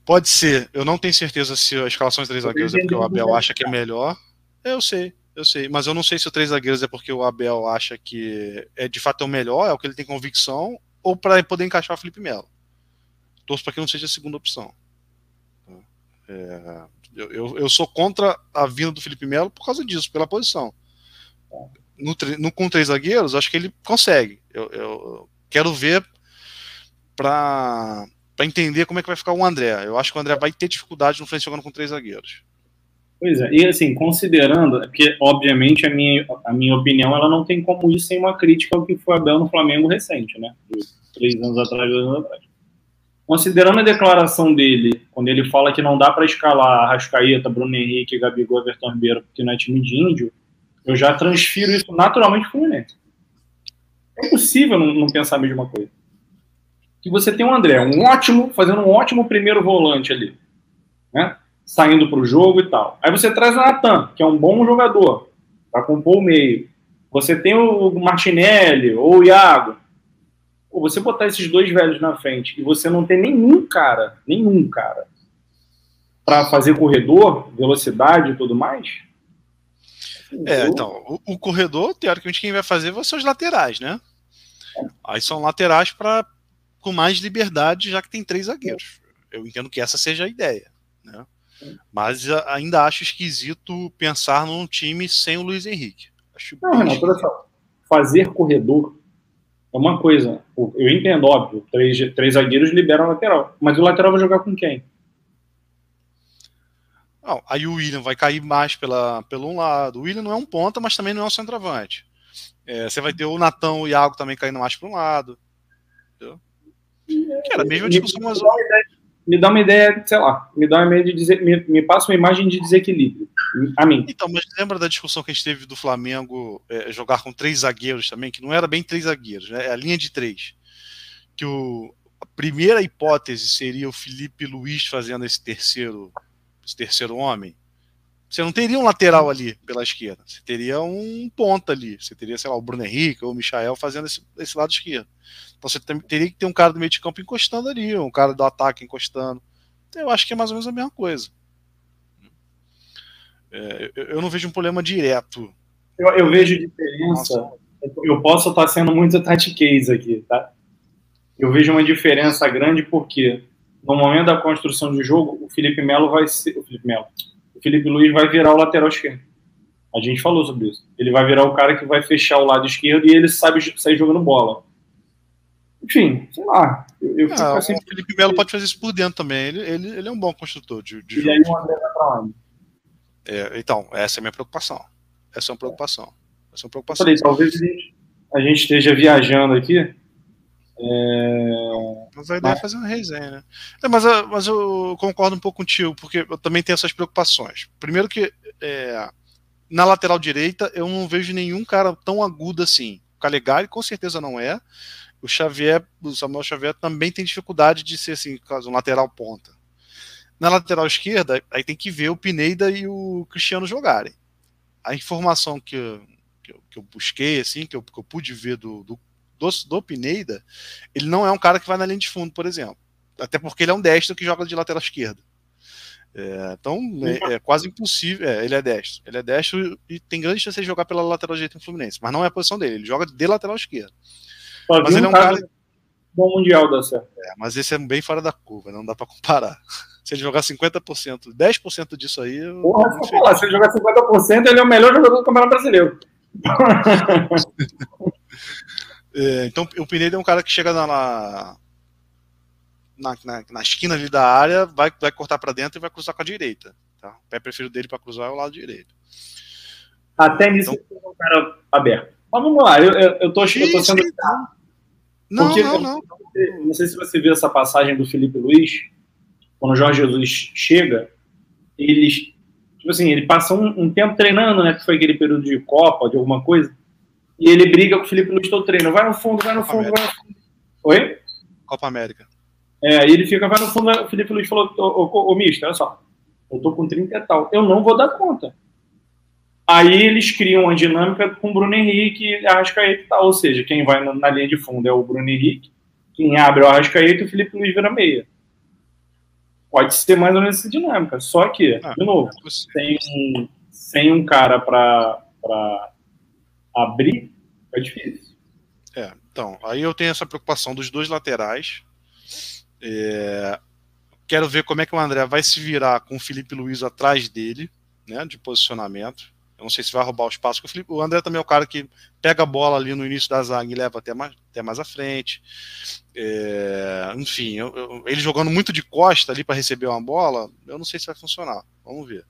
Pode ser. Eu não tenho certeza se a escalação de três zagueiros é porque o. Abel acha que é melhor. Eu sei, eu sei. Mas eu não sei se o três zagueiros é porque o Abel acha que é de fato é o melhor, é o que ele tem convicção, ou para poder encaixar o Felipe Melo. Torço para que não seja a segunda opção. É, eu, eu, eu sou contra a vinda do Felipe Melo por causa disso, pela posição. No, no- com três zagueiros, acho que ele consegue. Eu, eu quero ver para para entender como é que vai ficar o André. Eu acho que o André vai ter dificuldade no frente jogando com três zagueiros. Pois é, e assim, considerando, é porque obviamente a minha, a minha opinião ela não tem como ir sem uma crítica ao que foi Abel no Flamengo recente, né? Três anos atrás, dois anos atrás. Considerando a declaração dele, quando ele fala que não dá para escalar Arrascaeta, Bruno Henrique, Gabigol, Everton Ribeiro, porque não é time de índio, eu já transfiro isso naturalmente para o Fluminense. É impossível não, não pensar a mesma coisa. Que você tem um André, um ótimo, fazendo um ótimo primeiro volante ali, né? Saindo para o jogo e tal. Aí você traz o Natan, que é um bom jogador, para compor o meio. Você tem o Martinelli ou o Iago. Pô, você botar esses dois velhos na frente e você não tem nenhum cara, nenhum cara, para fazer corredor, velocidade e tudo mais. É, então, o, o corredor, teoricamente, quem vai fazer vão ser os laterais, né? Aí são laterais para com mais liberdade, já que tem três zagueiros. Eu entendo que essa seja a ideia, né? Mas ainda acho esquisito pensar num time sem o Luiz Henrique. Acho Não, Renato, olha só. Fazer corredor é uma coisa. Eu entendo, óbvio. Três, três zagueiros liberam a lateral. Mas o lateral vai jogar com quem? Não, aí o William vai cair mais pela, pelo um lado. O William não é um ponta, mas também não é um centroavante. É, você vai ter o Natão e o Iago também caindo mais para um lado. Entendeu? A mesma discussão, mas Me dá uma ideia, sei lá, me dá uma ideia de dizer, me, me passa uma imagem de desequilíbrio. A mim. Então, mas lembra da discussão que a gente teve do Flamengo é, jogar com três zagueiros também, que não era bem três zagueiros, né? É a linha de três. Que o, a primeira hipótese seria o Felipe Luiz fazendo esse terceiro, esse terceiro homem. Você não teria um lateral ali pela esquerda, você teria um ponta ali, você teria, sei lá, o Bruno Henrique ou o Michael fazendo esse, esse lado esquerdo. Então você teria que ter um cara do meio de campo encostando ali, um cara do ataque encostando. Então, eu acho que é mais ou menos a mesma coisa. É, eu, eu, não vejo um problema direto. Eu, eu vejo diferença. Nossa. Eu posso estar sendo muito tatiquês aqui, tá? Eu vejo uma diferença grande porque no momento da construção de jogo, o Felipe Melo vai ser. O Felipe Melo. O Felipe Luiz vai virar o lateral esquerdo. A gente falou sobre isso. Ele vai virar o cara que vai fechar o lado esquerdo e ele sabe sair jogando bola. Enfim, sei lá. Eu, eu ah, assim, o Felipe Melo pode fazer isso por dentro também. Ele, ele, ele é um bom construtor de, de e jogo. E aí o André vai pra onde? É, então, essa é a minha preocupação. Essa é uma preocupação. Essa é uma preocupação. Falei, talvez a gente esteja viajando aqui. É... Mas a ideia é fazer uma resenha, né? É, mas, ah, mas eu concordo um pouco contigo, porque eu também tenho essas preocupações. Primeiro que é, na lateral direita eu não vejo nenhum cara tão agudo assim. O Calegari com certeza não é o Xavier, o Samuel Xavier também tem dificuldade de ser assim, caso um lateral ponta. Na lateral esquerda, aí tem que ver o Pineda e o Cristiano jogarem. A informação que eu, que eu, que eu busquei, assim, que eu, que eu pude ver do, do, do, do Pineda, ele não é um cara que vai na linha de fundo, por exemplo. Até porque ele é um destro que joga de lateral esquerda. É, então é, é, quase impossível. É, ele é destro. Ele é destro e tem grande chance de jogar pela lateral direita no Fluminense, mas não é a posição dele. Ele joga de lateral esquerdo. Só mas ele é um cara. Bom mundial da. É, mas esse é bem fora da curva, não dá para comparar. [laughs] Se ele jogar 50%, 10% disso aí. Porra, se, falar, se ele jogar 50%, ele é o melhor jogador do Campeonato Brasileiro. [laughs] é, então, o Pineda é um cara que chega na, na, na, na esquina ali da área, vai, vai cortar para dentro e vai cruzar com a direita. Tá? O pé preferido dele para cruzar é o lado direito. Até nisso, então, é um cara aberto. Mas vamos lá, eu, eu, eu, tô, eu tô sendo. Não, Porque, não, não. Não sei se você viu essa passagem do Felipe Luiz, quando o Jorge Jesus chega, eles. Tipo assim, ele passa um, um, tempo treinando, né? Que foi aquele período de Copa, de alguma coisa. E ele briga com o Felipe Luiz todo treino. Vai no fundo, vai no fundo, vai no fundo. Oi? Copa América. É, aí ele fica, vai no fundo. O Felipe Luiz falou: Ô, ô, ô mister, olha só. Eu tô com 30 e tal. Eu não vou dar conta. Aí eles criam uma dinâmica com o Bruno Henrique e Arrascaeta e tal. Ou seja, quem vai na linha de fundo é o Bruno Henrique, quem abre é o Arrascaeta e o Felipe Luiz vira meia. Pode ser mais ou menos essa dinâmica. Só que, ah, de novo, é sem, sem um cara para abrir, é difícil. É, então, aí eu tenho essa preocupação dos dois laterais. É, quero ver como é que o André vai se virar com o Felipe Luiz atrás dele, né, de posicionamento. Eu não sei se vai roubar o espaço, o, Felipe, o André também é o cara que pega a bola ali no início da zaga e leva até mais, até mais à frente. É, enfim, eu, eu, ele jogando muito de costa ali para receber uma bola, eu não sei se vai funcionar. Vamos ver.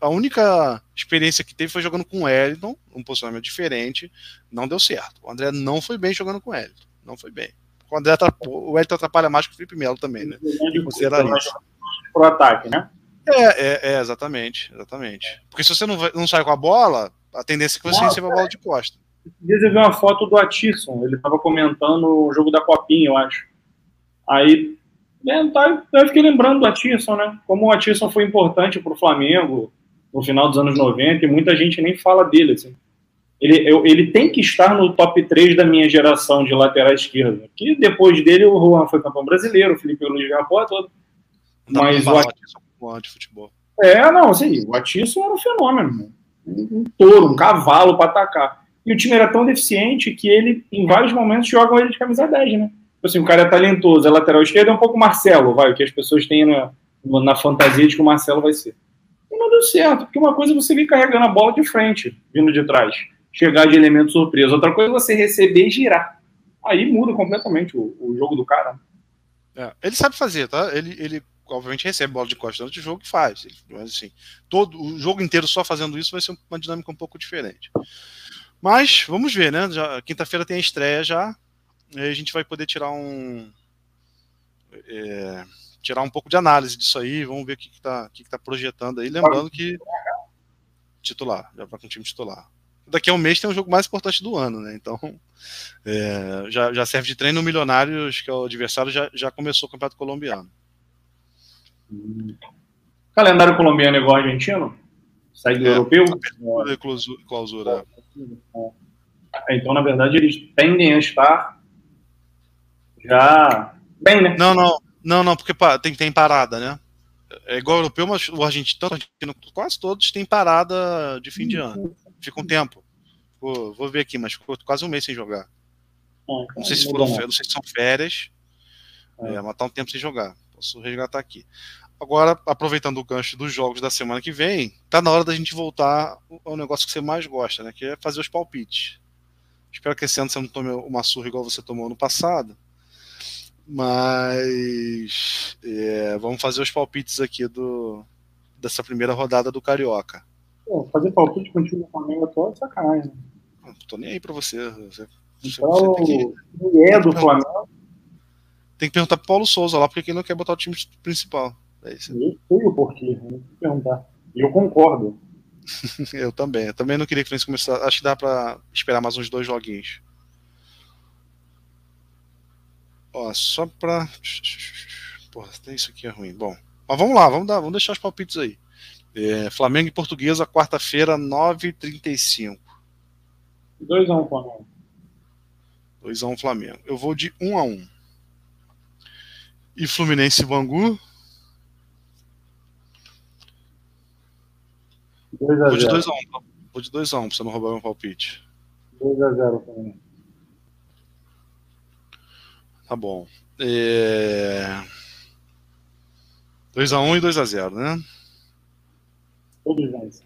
A única experiência que teve foi jogando com o Wellington, um posicionamento diferente, não deu certo. O André não foi bem jogando com o Wellington, não foi bem. O André atrapalha, Wellington atrapalha mais que o Felipe Melo também, né? Considerar isso. Pro ataque, né? É, é, é, exatamente, exatamente. Porque se você não, não sai com a bola, a tendência é que você receba a bola de costa. Dias eu vi uma foto do Atisson, ele estava comentando o jogo da Copinha, eu acho. Aí, é, tá, eu fiquei lembrando do Atisson, né? Como o Atisson foi importante para o Flamengo no final dos anos 90 e muita gente nem fala dele, assim. Ele, eu, ele tem que estar no top 3 da minha geração de lateral esquerda. Que depois dele o Juan foi campeão brasileiro, o Felipe Luiz ganhou a porra toda. Mas o Atisson de futebol. É, não, assim, o Atisson era um fenômeno, um, um touro, um cavalo para atacar. E o time era tão deficiente que ele, em vários momentos, jogam ele de camisa 10, né? Tipo assim, o cara é talentoso, é lateral esquerdo, é um pouco Marcelo, vai, o que as pessoas têm na, na fantasia de que o Marcelo vai ser. E não deu certo, porque uma coisa é você vir carregando a bola de frente, vindo de trás, chegar de elemento surpresa. Outra coisa é você receber e girar. Aí muda completamente o, o jogo do cara. É, ele sabe fazer, tá? Ele, ele obviamente recebe bola de costa durante o jogo e faz. Mas assim, todo o jogo inteiro só fazendo isso vai ser uma dinâmica um pouco diferente. Mas vamos ver, né? Quinta-feira tem a estreia já. E aí a gente vai poder tirar um. É, tirar um pouco de análise disso aí. Vamos ver o que está que que tá projetando aí. Lembrando que. Titular, já vai com o time titular. daqui a um mês tem o jogo mais importante do ano, né? Então é, já, já serve de treino. Milionários, que é o adversário, já, já começou o campeonato colombiano. Calendário colombiano é igual argentino? Sai do é, europeu? Clausura. É, então, na verdade, eles tendem a estar já bem, né? Não, não, não, não, porque tem, tem parada, né? É igual o europeu, mas o argentino, quase todos têm parada de fim de ano. Fica um tempo. Vou, vou ver aqui, mas ficou quase um mês sem jogar. Ah, não sei se foram não sei se são férias, é. é, mas tá um tempo sem jogar. Posso resgatar aqui. Agora, aproveitando o gancho dos jogos da semana que vem, tá na hora da gente voltar ao negócio que você mais gosta, né? Que é fazer os palpites. Espero que esse ano você não tome uma surra igual você tomou no passado. Mas é, vamos fazer os palpites aqui do, dessa primeira rodada do Carioca. Pô, fazer palpite com o time do Flamengo atual é sacanagem. Não tô nem aí pra você. você então, você tem que, é do Flamengo. Tem que perguntar pro Paulo Souza lá, porque ele não quer botar o time principal. É isso. Eu sei o porquê, não que perguntar. E eu concordo. [laughs] eu também. Eu também não queria que o Fluminense começasse. Acho que dá pra esperar mais uns dois joguinhos. Ó, só pra. Porra, tem isso aqui é ruim. Bom, mas vamos lá, vamos, dar, vamos deixar os palpites aí. É, Flamengo e Portuguesa, quarta-feira, 9h35. 2x1 Flamengo. 2x1 Flamengo. Eu vou de 1x1. E Fluminense e Bangu? 2x0. Vou de 2x1, tá? Vou de 2x1 pra você não roubar meu palpite. 2x0 Flamengo. Tá bom. É... 2x1 e 2x0, né? Todos nós.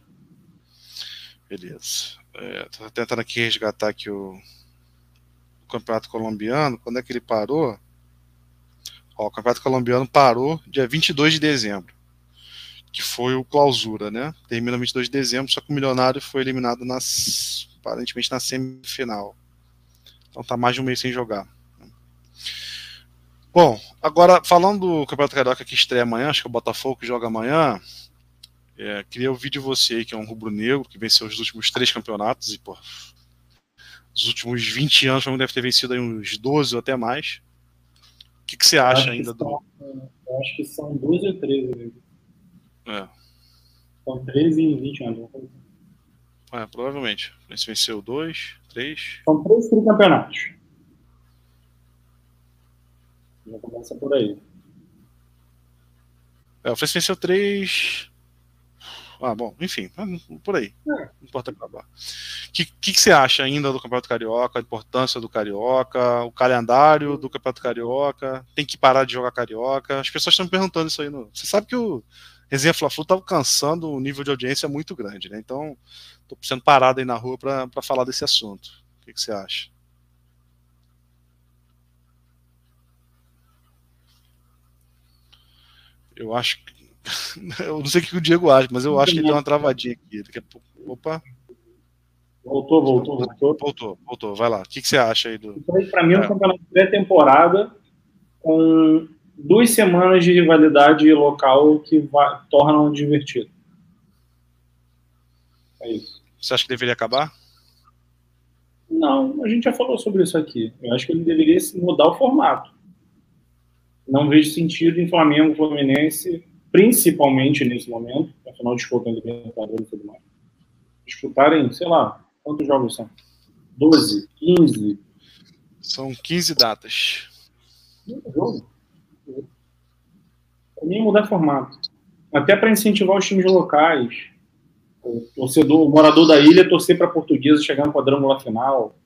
Beleza. É, tô tentando aqui resgatar aqui o... o campeonato colombiano. Quando é que ele parou? Ó, o campeonato colombiano parou dia 22 de dezembro, que foi o clausura, né? Termina 22 de dezembro, só que o Milionário foi eliminado nas, aparentemente na semifinal. Então tá mais de um mês sem jogar. Bom, agora falando do Campeonato Carioca que estreia amanhã, acho que é o Botafogo que joga amanhã. É, queria ouvir de você, que é um rubro-negro, que venceu os últimos três campeonatos e, pô, os últimos 20 anos, o deve ter vencido aí uns 12 ou até mais. O que, que você acha ainda do. eu acho que são 12 ou 13. É. São 13 e 20 anos. É, provavelmente. Esse venceu dois, três. São três campeonatos. Já começa por aí. É, o Fluminense venceu três. Ah, bom, enfim, por aí. É. Não importa acabar. O que, que, que, você acha ainda do Campeonato Carioca, a importância do Carioca, o calendário do Campeonato Carioca? Tem que parar de jogar Carioca? As pessoas estão me perguntando isso aí. No... Você sabe que o Resenha Fla-Flu está alcançando um nível de audiência muito grande, né? Então, estou sendo parado aí na rua para falar desse assunto. O que, que você acha? Eu acho que. [laughs] Eu não sei o que o Diego acha, mas eu acho que ele deu uma travadinha aqui. Daqui a pouco. Opa. Voltou, voltou, voltou. Voltou, voltou. Vai lá. O que, que você acha aí do. Para mim, é um campeonato pré-temporada com duas semanas de rivalidade local que vai, tornam divertido. É isso. Você acha que deveria acabar? Não, a gente já falou sobre isso aqui. Eu acho que ele deveria mudar o formato não vejo sentido em Flamengo e Fluminense, principalmente nesse momento, afinal disputam Libertadores e tudo mais, disputarem, sei lá, quantos jogos são? 12, 15? São 15 datas. Jogo. Nem mudar formato. Até para incentivar os times locais. O torcedor, o morador da ilha torcer para portuguesa chegar no quadrangular final.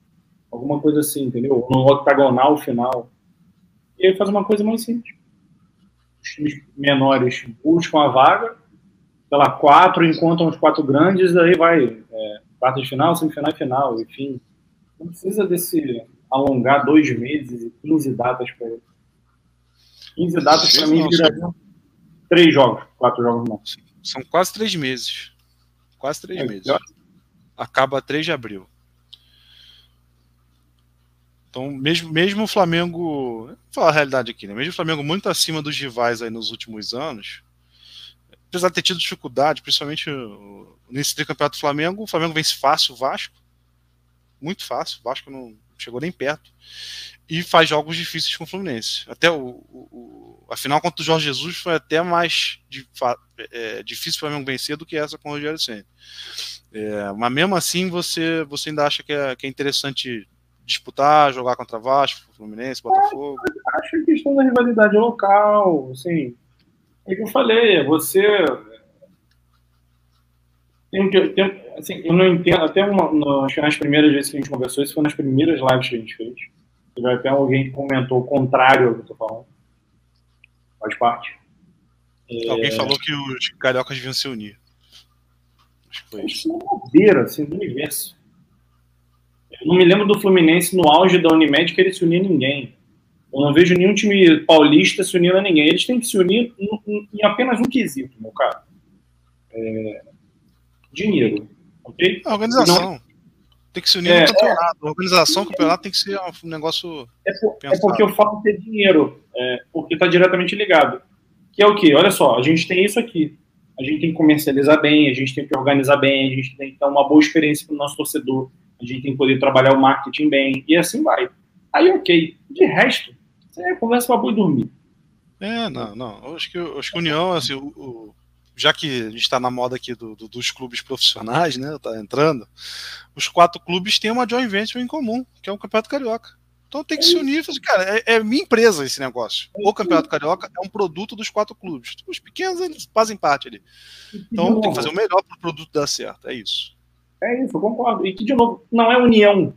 Alguma coisa assim, entendeu? No octagonal final. E aí faz uma coisa mais simples. Os times menores buscam a vaga, sei lá, quatro encontram os quatro grandes, aí vai é, quarta de final, semifinal e final, enfim. Não precisa desse alongar dois meses e 15 datas para ele. 15 datas para mim virariam três jogos, quatro jogos não. São quase três meses. Quase três é, meses. Acaba 3 de abril. Então, mesmo, mesmo o Flamengo, vou falar a realidade aqui, né? Mesmo o Flamengo muito acima dos rivais aí nos últimos anos, apesar de ter tido dificuldade, principalmente nesse tricampeonato do Flamengo, o Flamengo vence fácil o Vasco, muito fácil. O Vasco não chegou nem perto. E faz jogos difíceis com o Fluminense. Até o, o, a final contra o Jorge Jesus foi até mais de, é, difícil para o Flamengo vencer do que essa com o Rogério Senna. É, mas mesmo assim, você, você ainda acha que é, que é interessante disputar, jogar contra Vasco, Fluminense, Botafogo? Acho que questão da rivalidade local, assim, é que eu falei, você tem, tem, assim, eu não entendo, até uma, no, acho que nas primeiras vezes que a gente conversou, isso foi nas primeiras lives que a gente fez. Teve até alguém que comentou o contrário ao que eu tô falando. Faz parte. Alguém é... falou que os cariocas deviam se unir. Acho que foi isso. É uma bobeira, assim, do universo. Eu não me lembro do Fluminense no auge da Unimed que ele se unia a ninguém. Eu não vejo nenhum time paulista se unindo a ninguém. Eles têm que se unir em, apenas um quesito, meu cara. É... Dinheiro. Ok? A organização. Não... Tem que se unir é, no campeonato. É... A organização do campeonato tem que ser um negócio. É, por, é porque eu falo ter dinheiro. É, porque está diretamente ligado. Que é o quê? Olha só, a gente tem isso aqui. A gente tem que comercializar bem, a gente tem que organizar bem, a gente tem que dar uma boa experiência para o nosso torcedor a gente tem que poder trabalhar o marketing bem, e assim vai. Aí, ok. De resto, você conversa para boi dormir. É, não, não. Acho que, acho que a União, assim, o, o, já que a gente está na moda aqui do, do, dos clubes profissionais, né? Tá entrando, os quatro clubes têm uma joint venture em comum, que é o Campeonato Carioca. Então tem que é se unir e fazer, cara, é, é, minha empresa esse negócio. O Campeonato Carioca é um produto dos quatro clubes. Os pequenos, eles fazem parte ali. Então tem que fazer o melhor para o produto dar certo. É isso. É isso, eu concordo. E que, de novo, não é união.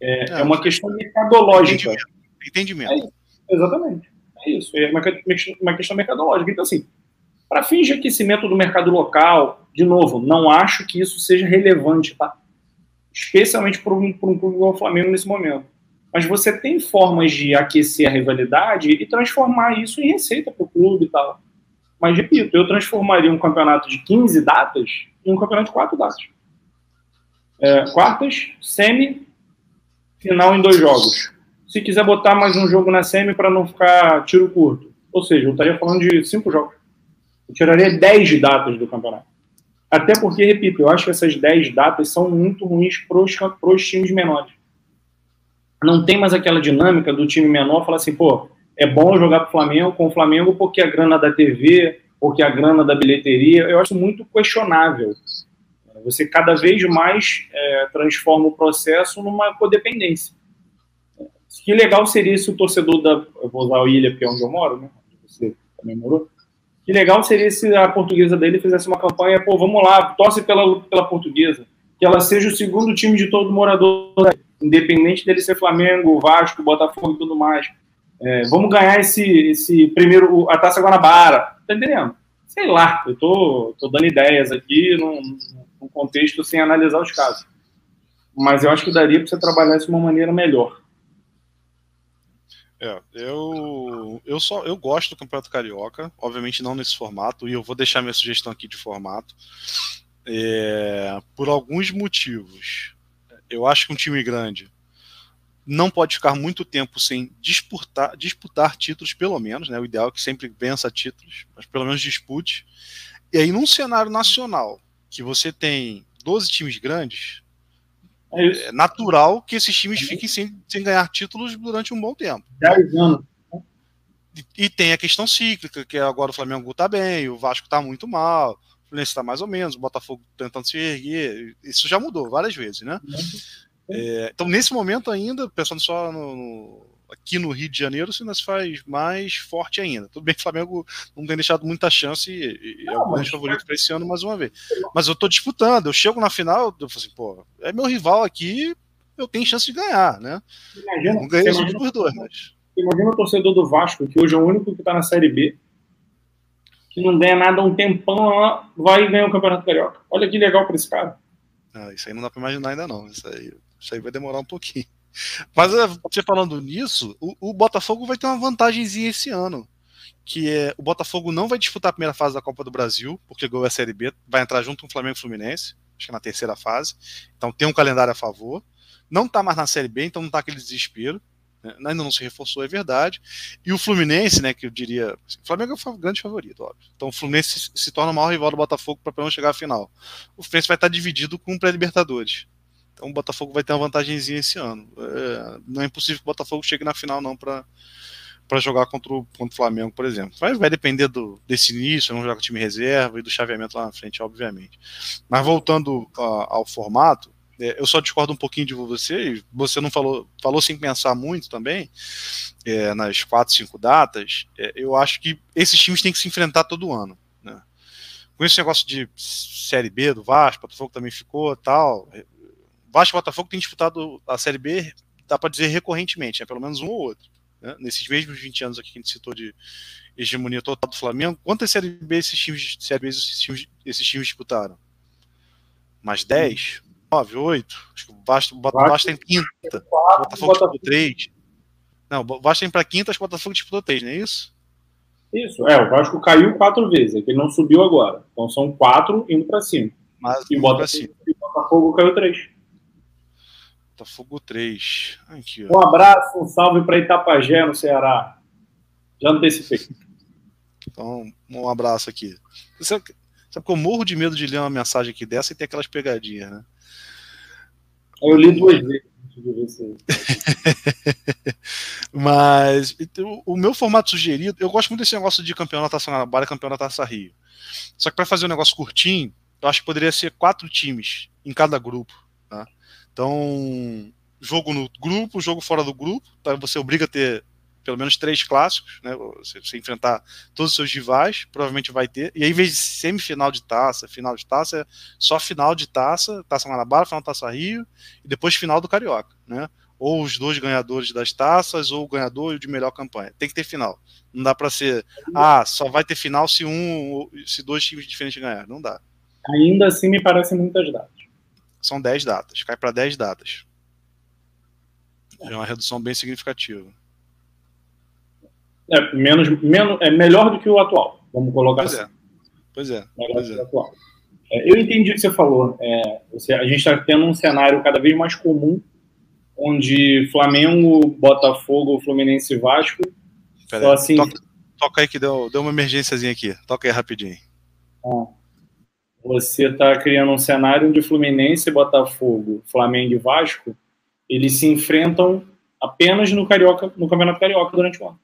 É, é, é uma questão mercadológica. Entendimento. Entendimento. É exatamente. É isso. É uma, uma questão mercadológica. Então, assim, para fins de aquecimento do mercado local, de novo, não acho que isso seja relevante, tá? Especialmente para um, um clube como o Flamengo nesse momento. Mas você tem formas de aquecer a rivalidade e transformar isso em receita para o clube e tal. Mas, repito, eu transformaria um campeonato de 15 datas em um campeonato de 4 datas é, quartas, semi, final em dois jogos. Se quiser botar mais um jogo na semi para não ficar tiro curto. Ou seja, eu estaria falando de cinco jogos. Eu tiraria 10 datas do campeonato. Até porque, repito, eu acho que essas 10 datas são muito ruins para os times menores. Não tem mais aquela dinâmica do time menor falar assim, pô, é bom jogar pro Flamengo, com o Flamengo porque a grana da TV, porque a grana da bilheteria, eu acho muito questionável. Você cada vez mais é, transforma o processo numa codependência. Que legal seria se o torcedor da. Eu vou usar o Ilha, porque é onde eu moro, né? Você também morou. Que legal seria se a portuguesa dele fizesse uma campanha, pô, vamos lá, torce pela, pela portuguesa. Que ela seja o segundo time de todo morador, independente dele ser Flamengo, Vasco, Botafogo e tudo mais. É, vamos ganhar esse, esse primeiro, a Taça Guanabara. Tá entendendo? Sei lá, eu tô, tô dando ideias aqui, não, um contexto sem analisar os casos. Mas eu acho que daria para você trabalhar isso de uma maneira melhor. É, eu, eu só eu gosto do Campeonato Carioca, obviamente não nesse formato, e eu vou deixar minha sugestão aqui de formato. É, por alguns motivos. Eu acho que um time grande não pode ficar muito tempo sem disputar, disputar títulos, pelo menos, né? O ideal é que sempre vença títulos, mas pelo menos dispute. E aí, num cenário nacional, que você tem 12 times grandes, é, é natural que esses times fiquem sem, sem ganhar títulos durante um bom tempo. 10 anos. E, e tem a questão cíclica, que agora o Flamengo está bem, o Vasco está muito mal, o Fluminense está mais ou menos, o Botafogo tentando se erguer. Isso já mudou várias vezes, né? É, então, nesse momento ainda, pensando só no, no aqui no Rio de Janeiro se nos faz mais forte ainda. Tudo bem que o Flamengo não tem deixado muita chance e, não, é o grande favorito para esse ano mais uma vez. Mas eu estou disputando, eu chego na final, eu falo assim, pô, é meu rival aqui, eu tenho chance de ganhar, né? Imagina, não ganhei os últimos dois, mas. Imagina o torcedor do Vasco, que hoje é o único que está na Série B, que não ganha nada há um tempão, vai e ganha o Campeonato Carioca. Olha que legal para esse cara. Ah, isso aí não dá para imaginar ainda não. Isso aí, isso aí vai demorar um pouquinho. Mas é, você falando nisso, o, o, Botafogo vai ter uma vantagemzinha esse ano. Que é o Botafogo não vai disputar a primeira fase da Copa do Brasil, porque ganhou a Série B, vai entrar junto com o Flamengo e Fluminense, acho que na terceira fase. Então tem um calendário a favor. Não está mais na Série B, então não está aquele desespero. Né? Ainda não se reforçou, é verdade. E o Fluminense, né, que eu diria. o Flamengo é o grande favorito, óbvio. Então o Fluminense se, se torna o maior rival do Botafogo para não chegar à final. O Fluminense vai estar dividido com o pré-Libertadores. Então o Botafogo vai ter uma vantagemzinha esse ano. É, não é impossível que o Botafogo chegue na final, não, para jogar contra o, contra o Flamengo, por exemplo. Vai, vai depender do, desse início, vamos jogar com o time reserva e do chaveamento lá na frente, obviamente. Mas voltando a, ao formato, é, eu só discordo um pouquinho de você, você não falou, falou sem pensar muito também, é, nas quatro, cinco datas, é, eu acho que esses times têm que se enfrentar todo ano. Né? Com esse negócio de Série B do Vasco, Botafogo também ficou tal. Vasco e Botafogo tem disputado a Série B, dá para dizer recorrentemente, é pelo menos um ou outro né, nesses mesmos 20 anos aqui que a gente citou de hegemonia total do Flamengo, quantas Série B esses times, série B esses times, esses times disputaram? Mais 10? 9, 8? Acho que o Vasco, o Vasco tem quinta. O Botafogo disputou 3. Não, o Vasco tem para quinta, acho que o Botafogo disputou 3, não é isso? Isso, é, o Vasco caiu quatro vezes, é que ele não subiu agora. Então são quatro indo para cima. Mas e o Botafogo, Botafogo caiu três. Botafogo 3. Aqui, um abraço, um salve para Itapajé, no Ceará. Já antecipei. Então, um abraço aqui. Sabe, sabe que eu morro de medo de ler uma mensagem aqui dessa e ter aquelas pegadinhas, né? Eu li duas vezes. [laughs] Mas então, o meu formato sugerido, eu gosto muito desse negócio de campeonato Taça Guanabara e campeonato Taça Rio. Só que para fazer um negócio curtinho, eu acho que poderia ser quatro times em cada grupo. Então, jogo no grupo, jogo fora do grupo, tá? você obriga a ter pelo menos três clássicos, né? Você, você, enfrentar todos os seus rivais, provavelmente vai ter. E aí, em vez de semifinal de taça, final de taça, é só final de taça, taça Guanabara, final taça Rio, e depois final do Carioca, né? Ou os dois ganhadores das taças, ou o ganhador de melhor campanha. Tem que ter final. Não dá para ser, ah, só vai ter final se um, se dois times diferentes ganhar. Não dá. Ainda assim, me parecem muitas datas são 10 datas, cai para 10 datas. É uma redução bem significativa. É, menos, menos, é melhor do que o atual, vamos colocar pois assim. É. Pois é. Melhor pois do que o atual. É, eu entendi o que você falou. É, você, a gente está tendo um cenário cada vez mais comum, onde Flamengo, Botafogo, Fluminense e Vasco. Pera só assim, toca, toca, aí que deu, deu uma emergênciazinha aqui. Toca aí rapidinho. Ah. Você está criando um cenário onde Fluminense, Botafogo, Flamengo e Vasco eles se enfrentam apenas no Carioca, no Campeonato Carioca durante o ano.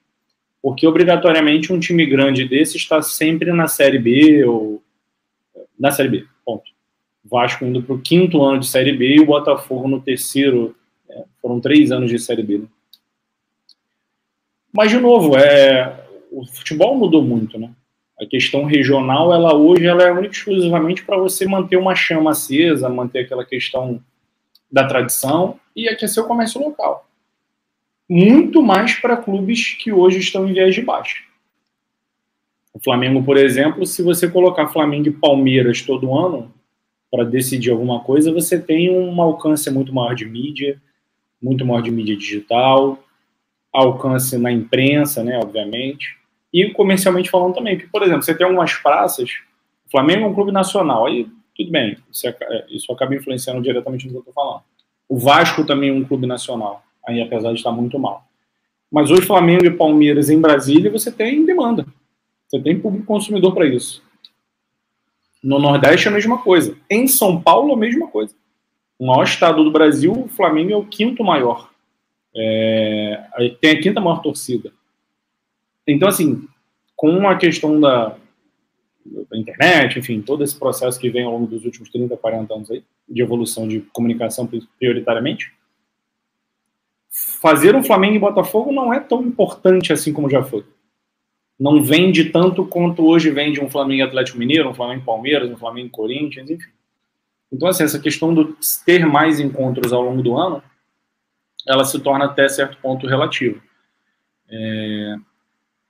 Porque obrigatoriamente um time grande desse está sempre na Série B ou na Série B. Ponto. Vasco indo para o quinto ano de Série B e o Botafogo no terceiro. É, foram três anos de Série B. Né? Mas, de novo, é, o futebol mudou muito, né? A questão regional, ela hoje ela é única exclusivamente para você manter uma chama acesa, manter aquela questão da tradição e aquecer o comércio local. Muito mais para clubes que hoje estão em viés de baixa. O Flamengo, por exemplo, se você colocar Flamengo e Palmeiras todo ano para decidir alguma coisa, você tem um alcance muito maior de mídia, muito maior de mídia digital, alcance na imprensa, né, obviamente e comercialmente falando também. Porque, por exemplo, você tem algumas praças, o Flamengo é um clube nacional, aí tudo bem, isso, é, isso acaba influenciando diretamente no que eu estou falando. O Vasco também é um clube nacional, aí apesar de estar muito mal. Mas hoje Flamengo e Palmeiras em Brasília você tem demanda. Você tem público consumidor para isso. No Nordeste é a mesma coisa. Em São Paulo a mesma coisa. O maior estado do Brasil, o Flamengo é o quinto maior. É, tem a quinta maior torcida. Então, assim, com a questão da, da, internet, enfim, todo esse processo que vem ao longo dos últimos 30, 40 anos aí, de evolução de comunicação prioritariamente, fazer um Flamengo e Botafogo não é tão importante assim como já foi. Não vende tanto quanto hoje vende um Flamengo Atlético Mineiro, um Flamengo Palmeiras, um Flamengo Corinthians, enfim. Então, assim, essa questão de ter mais encontros ao longo do ano, ela se torna até certo ponto relativa. É,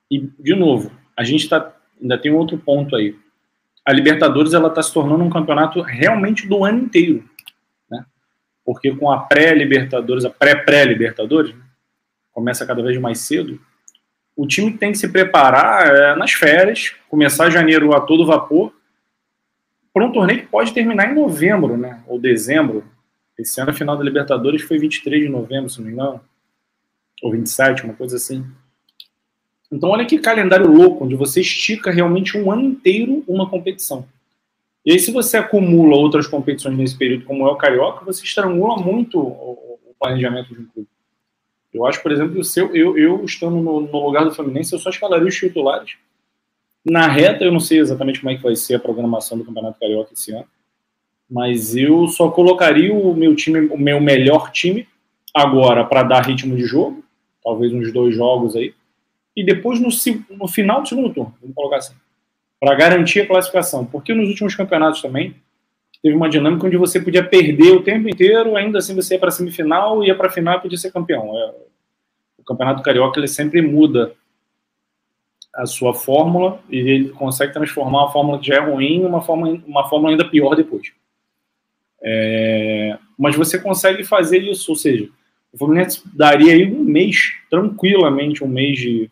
e, de novo, a gente tá, ainda tem outro ponto aí. A Libertadores ela está se tornando um campeonato realmente do ano inteiro. Né? Porque com a pré-Libertadores, a pré-pré-Libertadores, né? começa cada vez mais cedo, o time tem que se preparar é, nas férias, começar janeiro a todo vapor, para um torneio que pode terminar em novembro, né? ou dezembro. Esse ano a final da Libertadores foi 23 de novembro, se não me engano, ou 27, uma coisa assim. Então, olha que calendário louco, onde você estica realmente um ano inteiro uma competição. E aí, se você acumula outras competições nesse período, como é o Carioca, você estrangula muito o, planejamento de um clube. Eu acho, por exemplo, que o seu, eu, eu estando no, no, lugar do Fluminense, eu só escalaria os titulares. Na reta, eu não sei exatamente como é que vai ser a programação do Campeonato Carioca esse ano, mas eu só colocaria o meu time, o meu melhor time agora para dar ritmo de jogo, talvez uns dois jogos aí, e depois no, no final do segundo turno, vamos colocar assim, para garantir a classificação. Porque nos últimos campeonatos também teve uma dinâmica onde você podia perder o tempo inteiro, ainda assim você ia para a semifinal, ia para a final e podia ser campeão. É, o campeonato carioca ele sempre muda a sua fórmula e ele consegue transformar uma fórmula que já é ruim em uma fórmula, uma fórmula ainda pior depois. É, mas você consegue fazer isso, ou seja, o Fluminense daria aí um mês, tranquilamente, um mês de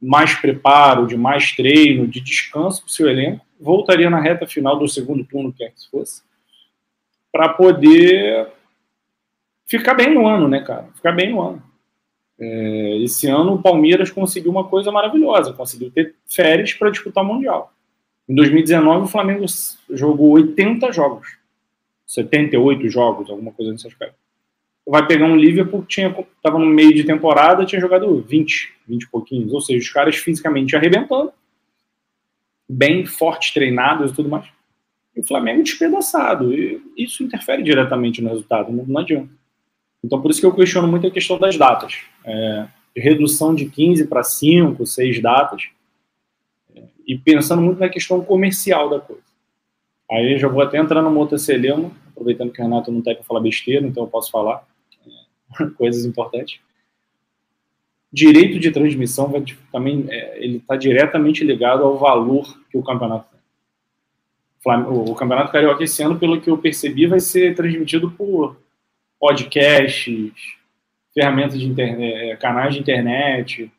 mais preparo, de mais treino, de descanso para o seu elenco, voltaria na reta final do segundo turno, quer que fosse, para poder ficar bem no ano, né, cara? Ficar bem no ano. É, esse ano o Palmeiras conseguiu uma coisa maravilhosa, conseguiu ter férias para disputar o Mundial. Em 2019 o Flamengo jogou 80 jogos, 78 jogos, alguma coisa nesse aspecto vai pegar um Liverpool que estava no meio de temporada, tinha jogado 20, 20 e pouquinhos, ou seja, os caras fisicamente arrebentando, bem fortes, treinados e tudo mais. E o Flamengo despedaçado. E isso interfere diretamente no resultado, não, adianta. Então, por isso que eu questiono muito a questão das datas. É, redução de 15 para 5, 6 datas. É, e pensando muito na questão comercial da coisa. Aí já vou até entrar no outra aproveitando que o Renato não está para falar besteira, então eu posso falar. [laughs] coisas importantes. Direito de transmissão vai, também é, ele está diretamente ligado ao valor que o campeonato tem. O, campeonato carioca esse ano, pelo que eu percebi, vai ser transmitido por podcasts, ferramentas de internet, é, canais de internet.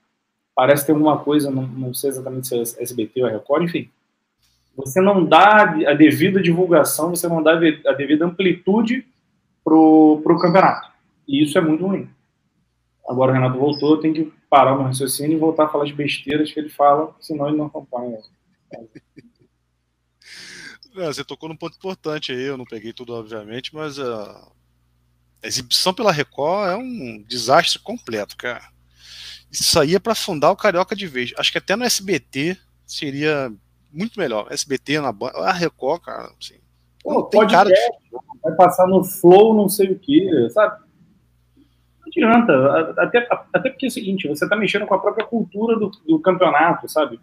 Parece ter alguma coisa, não, não sei exatamente se é SBT ou Record, enfim. Você não dá a devida divulgação, você não dá a devida amplitude para o campeonato. E isso é muito ruim. Agora o Renato voltou, tenho que parar o meu raciocínio e voltar a falar as besteiras que ele fala, senão ele não acompanha. É, você tocou num ponto importante aí, eu não peguei tudo, obviamente, mas a exibição pela Record é um desastre completo, cara. Isso aí é para fundar o Carioca de vez. Acho que até no SBT seria muito melhor. SBT na a Record, cara, assim. Pô, pode cara de... vai passar no Flow, não sei o que, sabe? Não adianta. Até, até porque é o seguinte, você está mexendo com a própria cultura do, do, campeonato, sabe?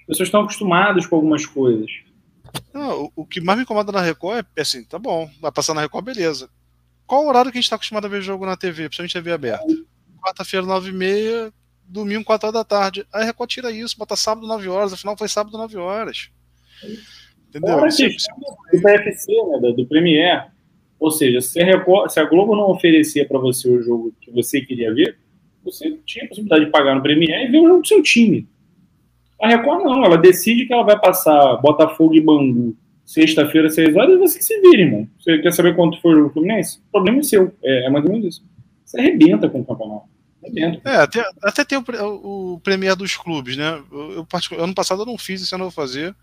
As pessoas estão acostumadas com algumas coisas. Não, o, o, que mais me incomoda na Record é assim, tá bom, vai passar na Record, beleza. Qual o horário que a gente está acostumado a ver jogo na TV, principalmente TV aberta? Quarta-feira, nove e meia, domingo, quatro horas da tarde. Aí a Record tira isso, bota sábado, nove horas, afinal foi sábado, nove horas. Entendeu? Fora isso, isso, do PFC, né, do, Premiere ou seja, se a, Record, se a Globo não oferecia para você o jogo que você queria ver, você tinha a possibilidade de pagar no Premiere e ver o jogo do seu time. A Record não, ela decide que ela vai passar Botafogo e Bangu sexta-feira, seis horas, e você que se vira, irmão. Você quer saber quanto foi o jogo Fluminense? O problema é seu. É, é mais ou menos isso. Você arrebenta com o campeonato. É, até, até tem o, o Premier dos clubes, né? Eu, eu, ano passado eu não fiz, esse ano eu vou fazer.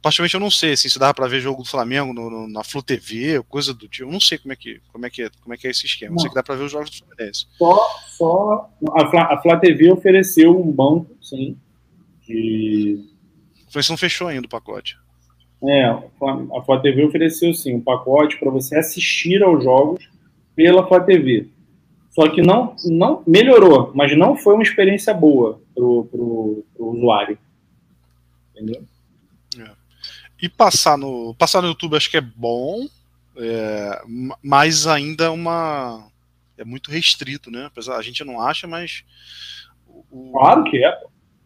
Particularmente eu não sei assim, se dá para ver jogo do Flamengo no, no, na Flu TV, coisa do tipo. Eu não sei como é que, como é, que, é, como é, que é esse esquema. Não. Eu sei que dá para ver os jogos do Fluminense. Só, só a, Fla, a Flá TV ofereceu um banco, sim, de. O Fluminense não fechou ainda o pacote. É, a Flá TV ofereceu sim um pacote para você assistir aos jogos pela Flá TV. Só que não, não melhorou, mas não foi uma experiência boa pro, pro usuário. Entendeu? É. E passar no, passar no YouTube acho que é bom, é, mas ainda é uma. É muito restrito, né? Apesar, a gente não acha, mas. O, claro que é.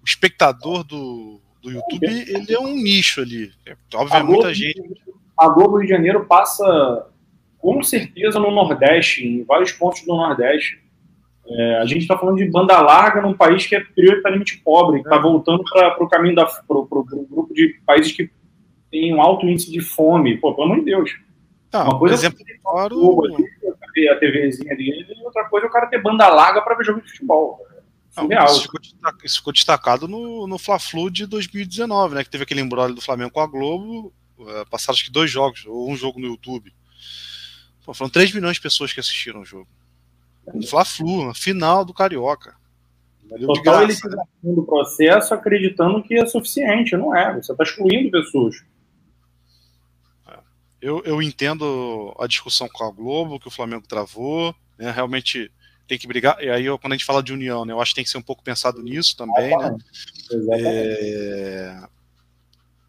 O espectador do, do YouTube, ele é um nicho ali. É, óbvio, é muita gente. A Globo Rio de Janeiro passa com certeza no Nordeste, em vários pontos do Nordeste. É, a gente está falando de banda larga num país que é prioritariamente pobre, que está voltando para o caminho da pro, pro, pro, grupo de países que tem um alto índice de fome. Pô, pelo amor de Deus. Não, Uma coisa exemplo é claro... a TVzinha dele, e outra coisa é o cara ter banda larga para ver jogo de futebol. Não, isso, ficou isso, ficou destacado no, no Fla-Flu de 2019, né? Que teve aquele embrolho do Flamengo com a Globo Uh, passaram acho que dois jogos, ou um jogo no YouTube. Pô, foram 3 milhões de pessoas que assistiram o jogo. Fla-Flu, final do Carioca. Total, ele está né? do processo acreditando que é suficiente, não é? Você está excluindo pessoas. É. Eu, eu entendo a discussão com a Globo, que o Flamengo travou, né? realmente tem que brigar. E aí, quando a gente fala de união, né, eu acho que tem que ser um pouco pensado nisso também. Ah, né? É...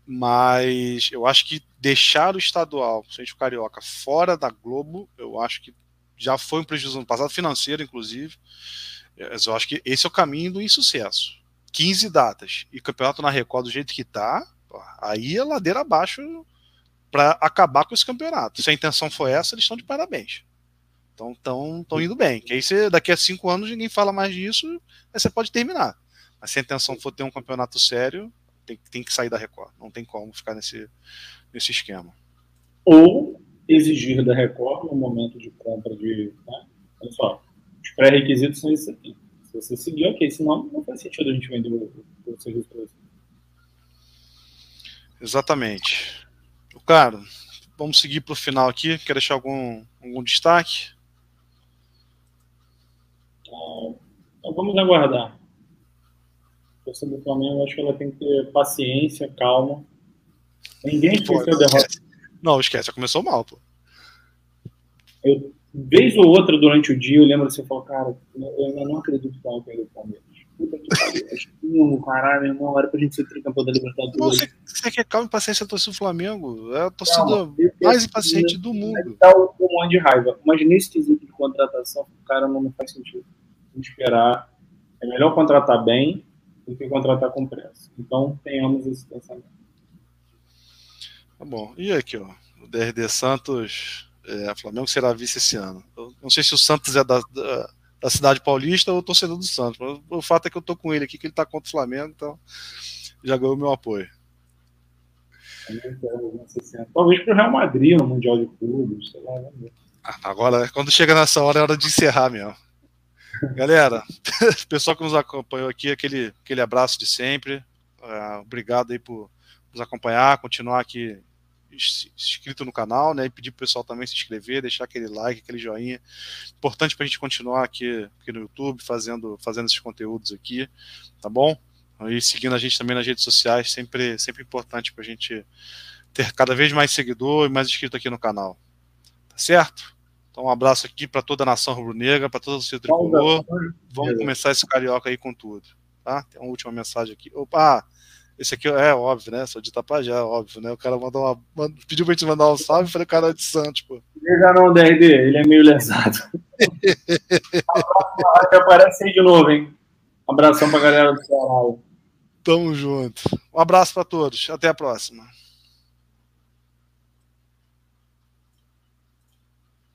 Mas eu acho que deixar o estadual, principalmente o Carioca, fora da Globo, eu acho que já foi um prejuízo no passado, financeiro, inclusive. Eu acho que esse é o caminho do insucesso. 15 datas e campeonato na Record do jeito que tá, aí é ladeira abaixo para acabar com esse campeonato. Se a intenção foi essa, eles estão de parabéns. Então estão indo bem. Que aí você, daqui a cinco anos ninguém fala mais disso, aí você pode terminar. Mas se a intenção for ter um campeonato sério, tem, tem que sair da Record. Não tem como ficar nesse, nesse esquema. Ou exigir da Record no momento de compra de. Né? Olha só, os pré-requisitos são esses aqui. Se você seguir, ok. Senão, não faz sentido a gente vender o, o serviço para você. Exatamente. Cara, vamos seguir para o final aqui. Quer deixar algum, algum destaque? Então vamos aguardar. A torcida do Flamengo, acho que ela tem que ter paciência, calma. Ninguém esqueceu a derrota. Não, esquece, já começou mal, pô. Eu, vez ou outra durante o dia, eu lembro assim, eu falo, cara, eu ainda não acredito que vai perder o Palmeiras. Puta que pariu, caralho, irmão, era pra gente ser tricampeão da Libertadores. Você, você quer calma e paciência torcida do Flamengo? É a torcida mais impaciente do mundo. Dá um monte de raiva. Mas nesse quesito de contratação, o cara não, não faz sentido. esperar. É melhor contratar bem do que contratar com pressa. Então, tenhamos esse pensamento. Tá bom. E aqui, ó. O DRD Santos. É, Flamengo será vice esse ano. Eu não sei se o Santos é da, da da cidade paulista ou torcedor do Santos. O fato é que eu tô com ele aqui, que ele tá contra o Flamengo, então já ganhou meu apoio. Talvez pro Real Madrid no Mundial de Clubes, sei lá. Ah, agora, quando chega nessa hora, é hora de encerrar mesmo. Galera, [laughs] pessoal que nos acompanhou aqui, aquele, aquele abraço de sempre. Uh, obrigado aí por nos acompanhar, continuar aqui inscrito no canal, né? E pedir pro pessoal também se inscrever, deixar aquele like, aquele joinha. Importante para a gente continuar aqui, aqui no YouTube fazendo, fazendo esses conteúdos aqui, tá bom? E seguindo a gente também nas redes sociais, sempre, sempre importante para a gente ter cada vez mais seguidor e mais inscrito aqui no canal. Tá certo? Então, um abraço aqui para toda a nação rubro-negra, para todo o seu tricolor. Vamos começar esse carioca aí com tudo. Tá? Tem uma última mensagem aqui. Opa! Esse aqui é óbvio, né? Sou de Tapajá, óbvio, né? O cara mandou uma. pediu pra gente mandar um salve, falei, cara é de Santos, pô. Já não, DRD, ele é meio lesado. [laughs] Aparece aí de novo, hein? Um abração pra galera do Ceará. Tamo junto. Um abraço para todos. Até a próxima.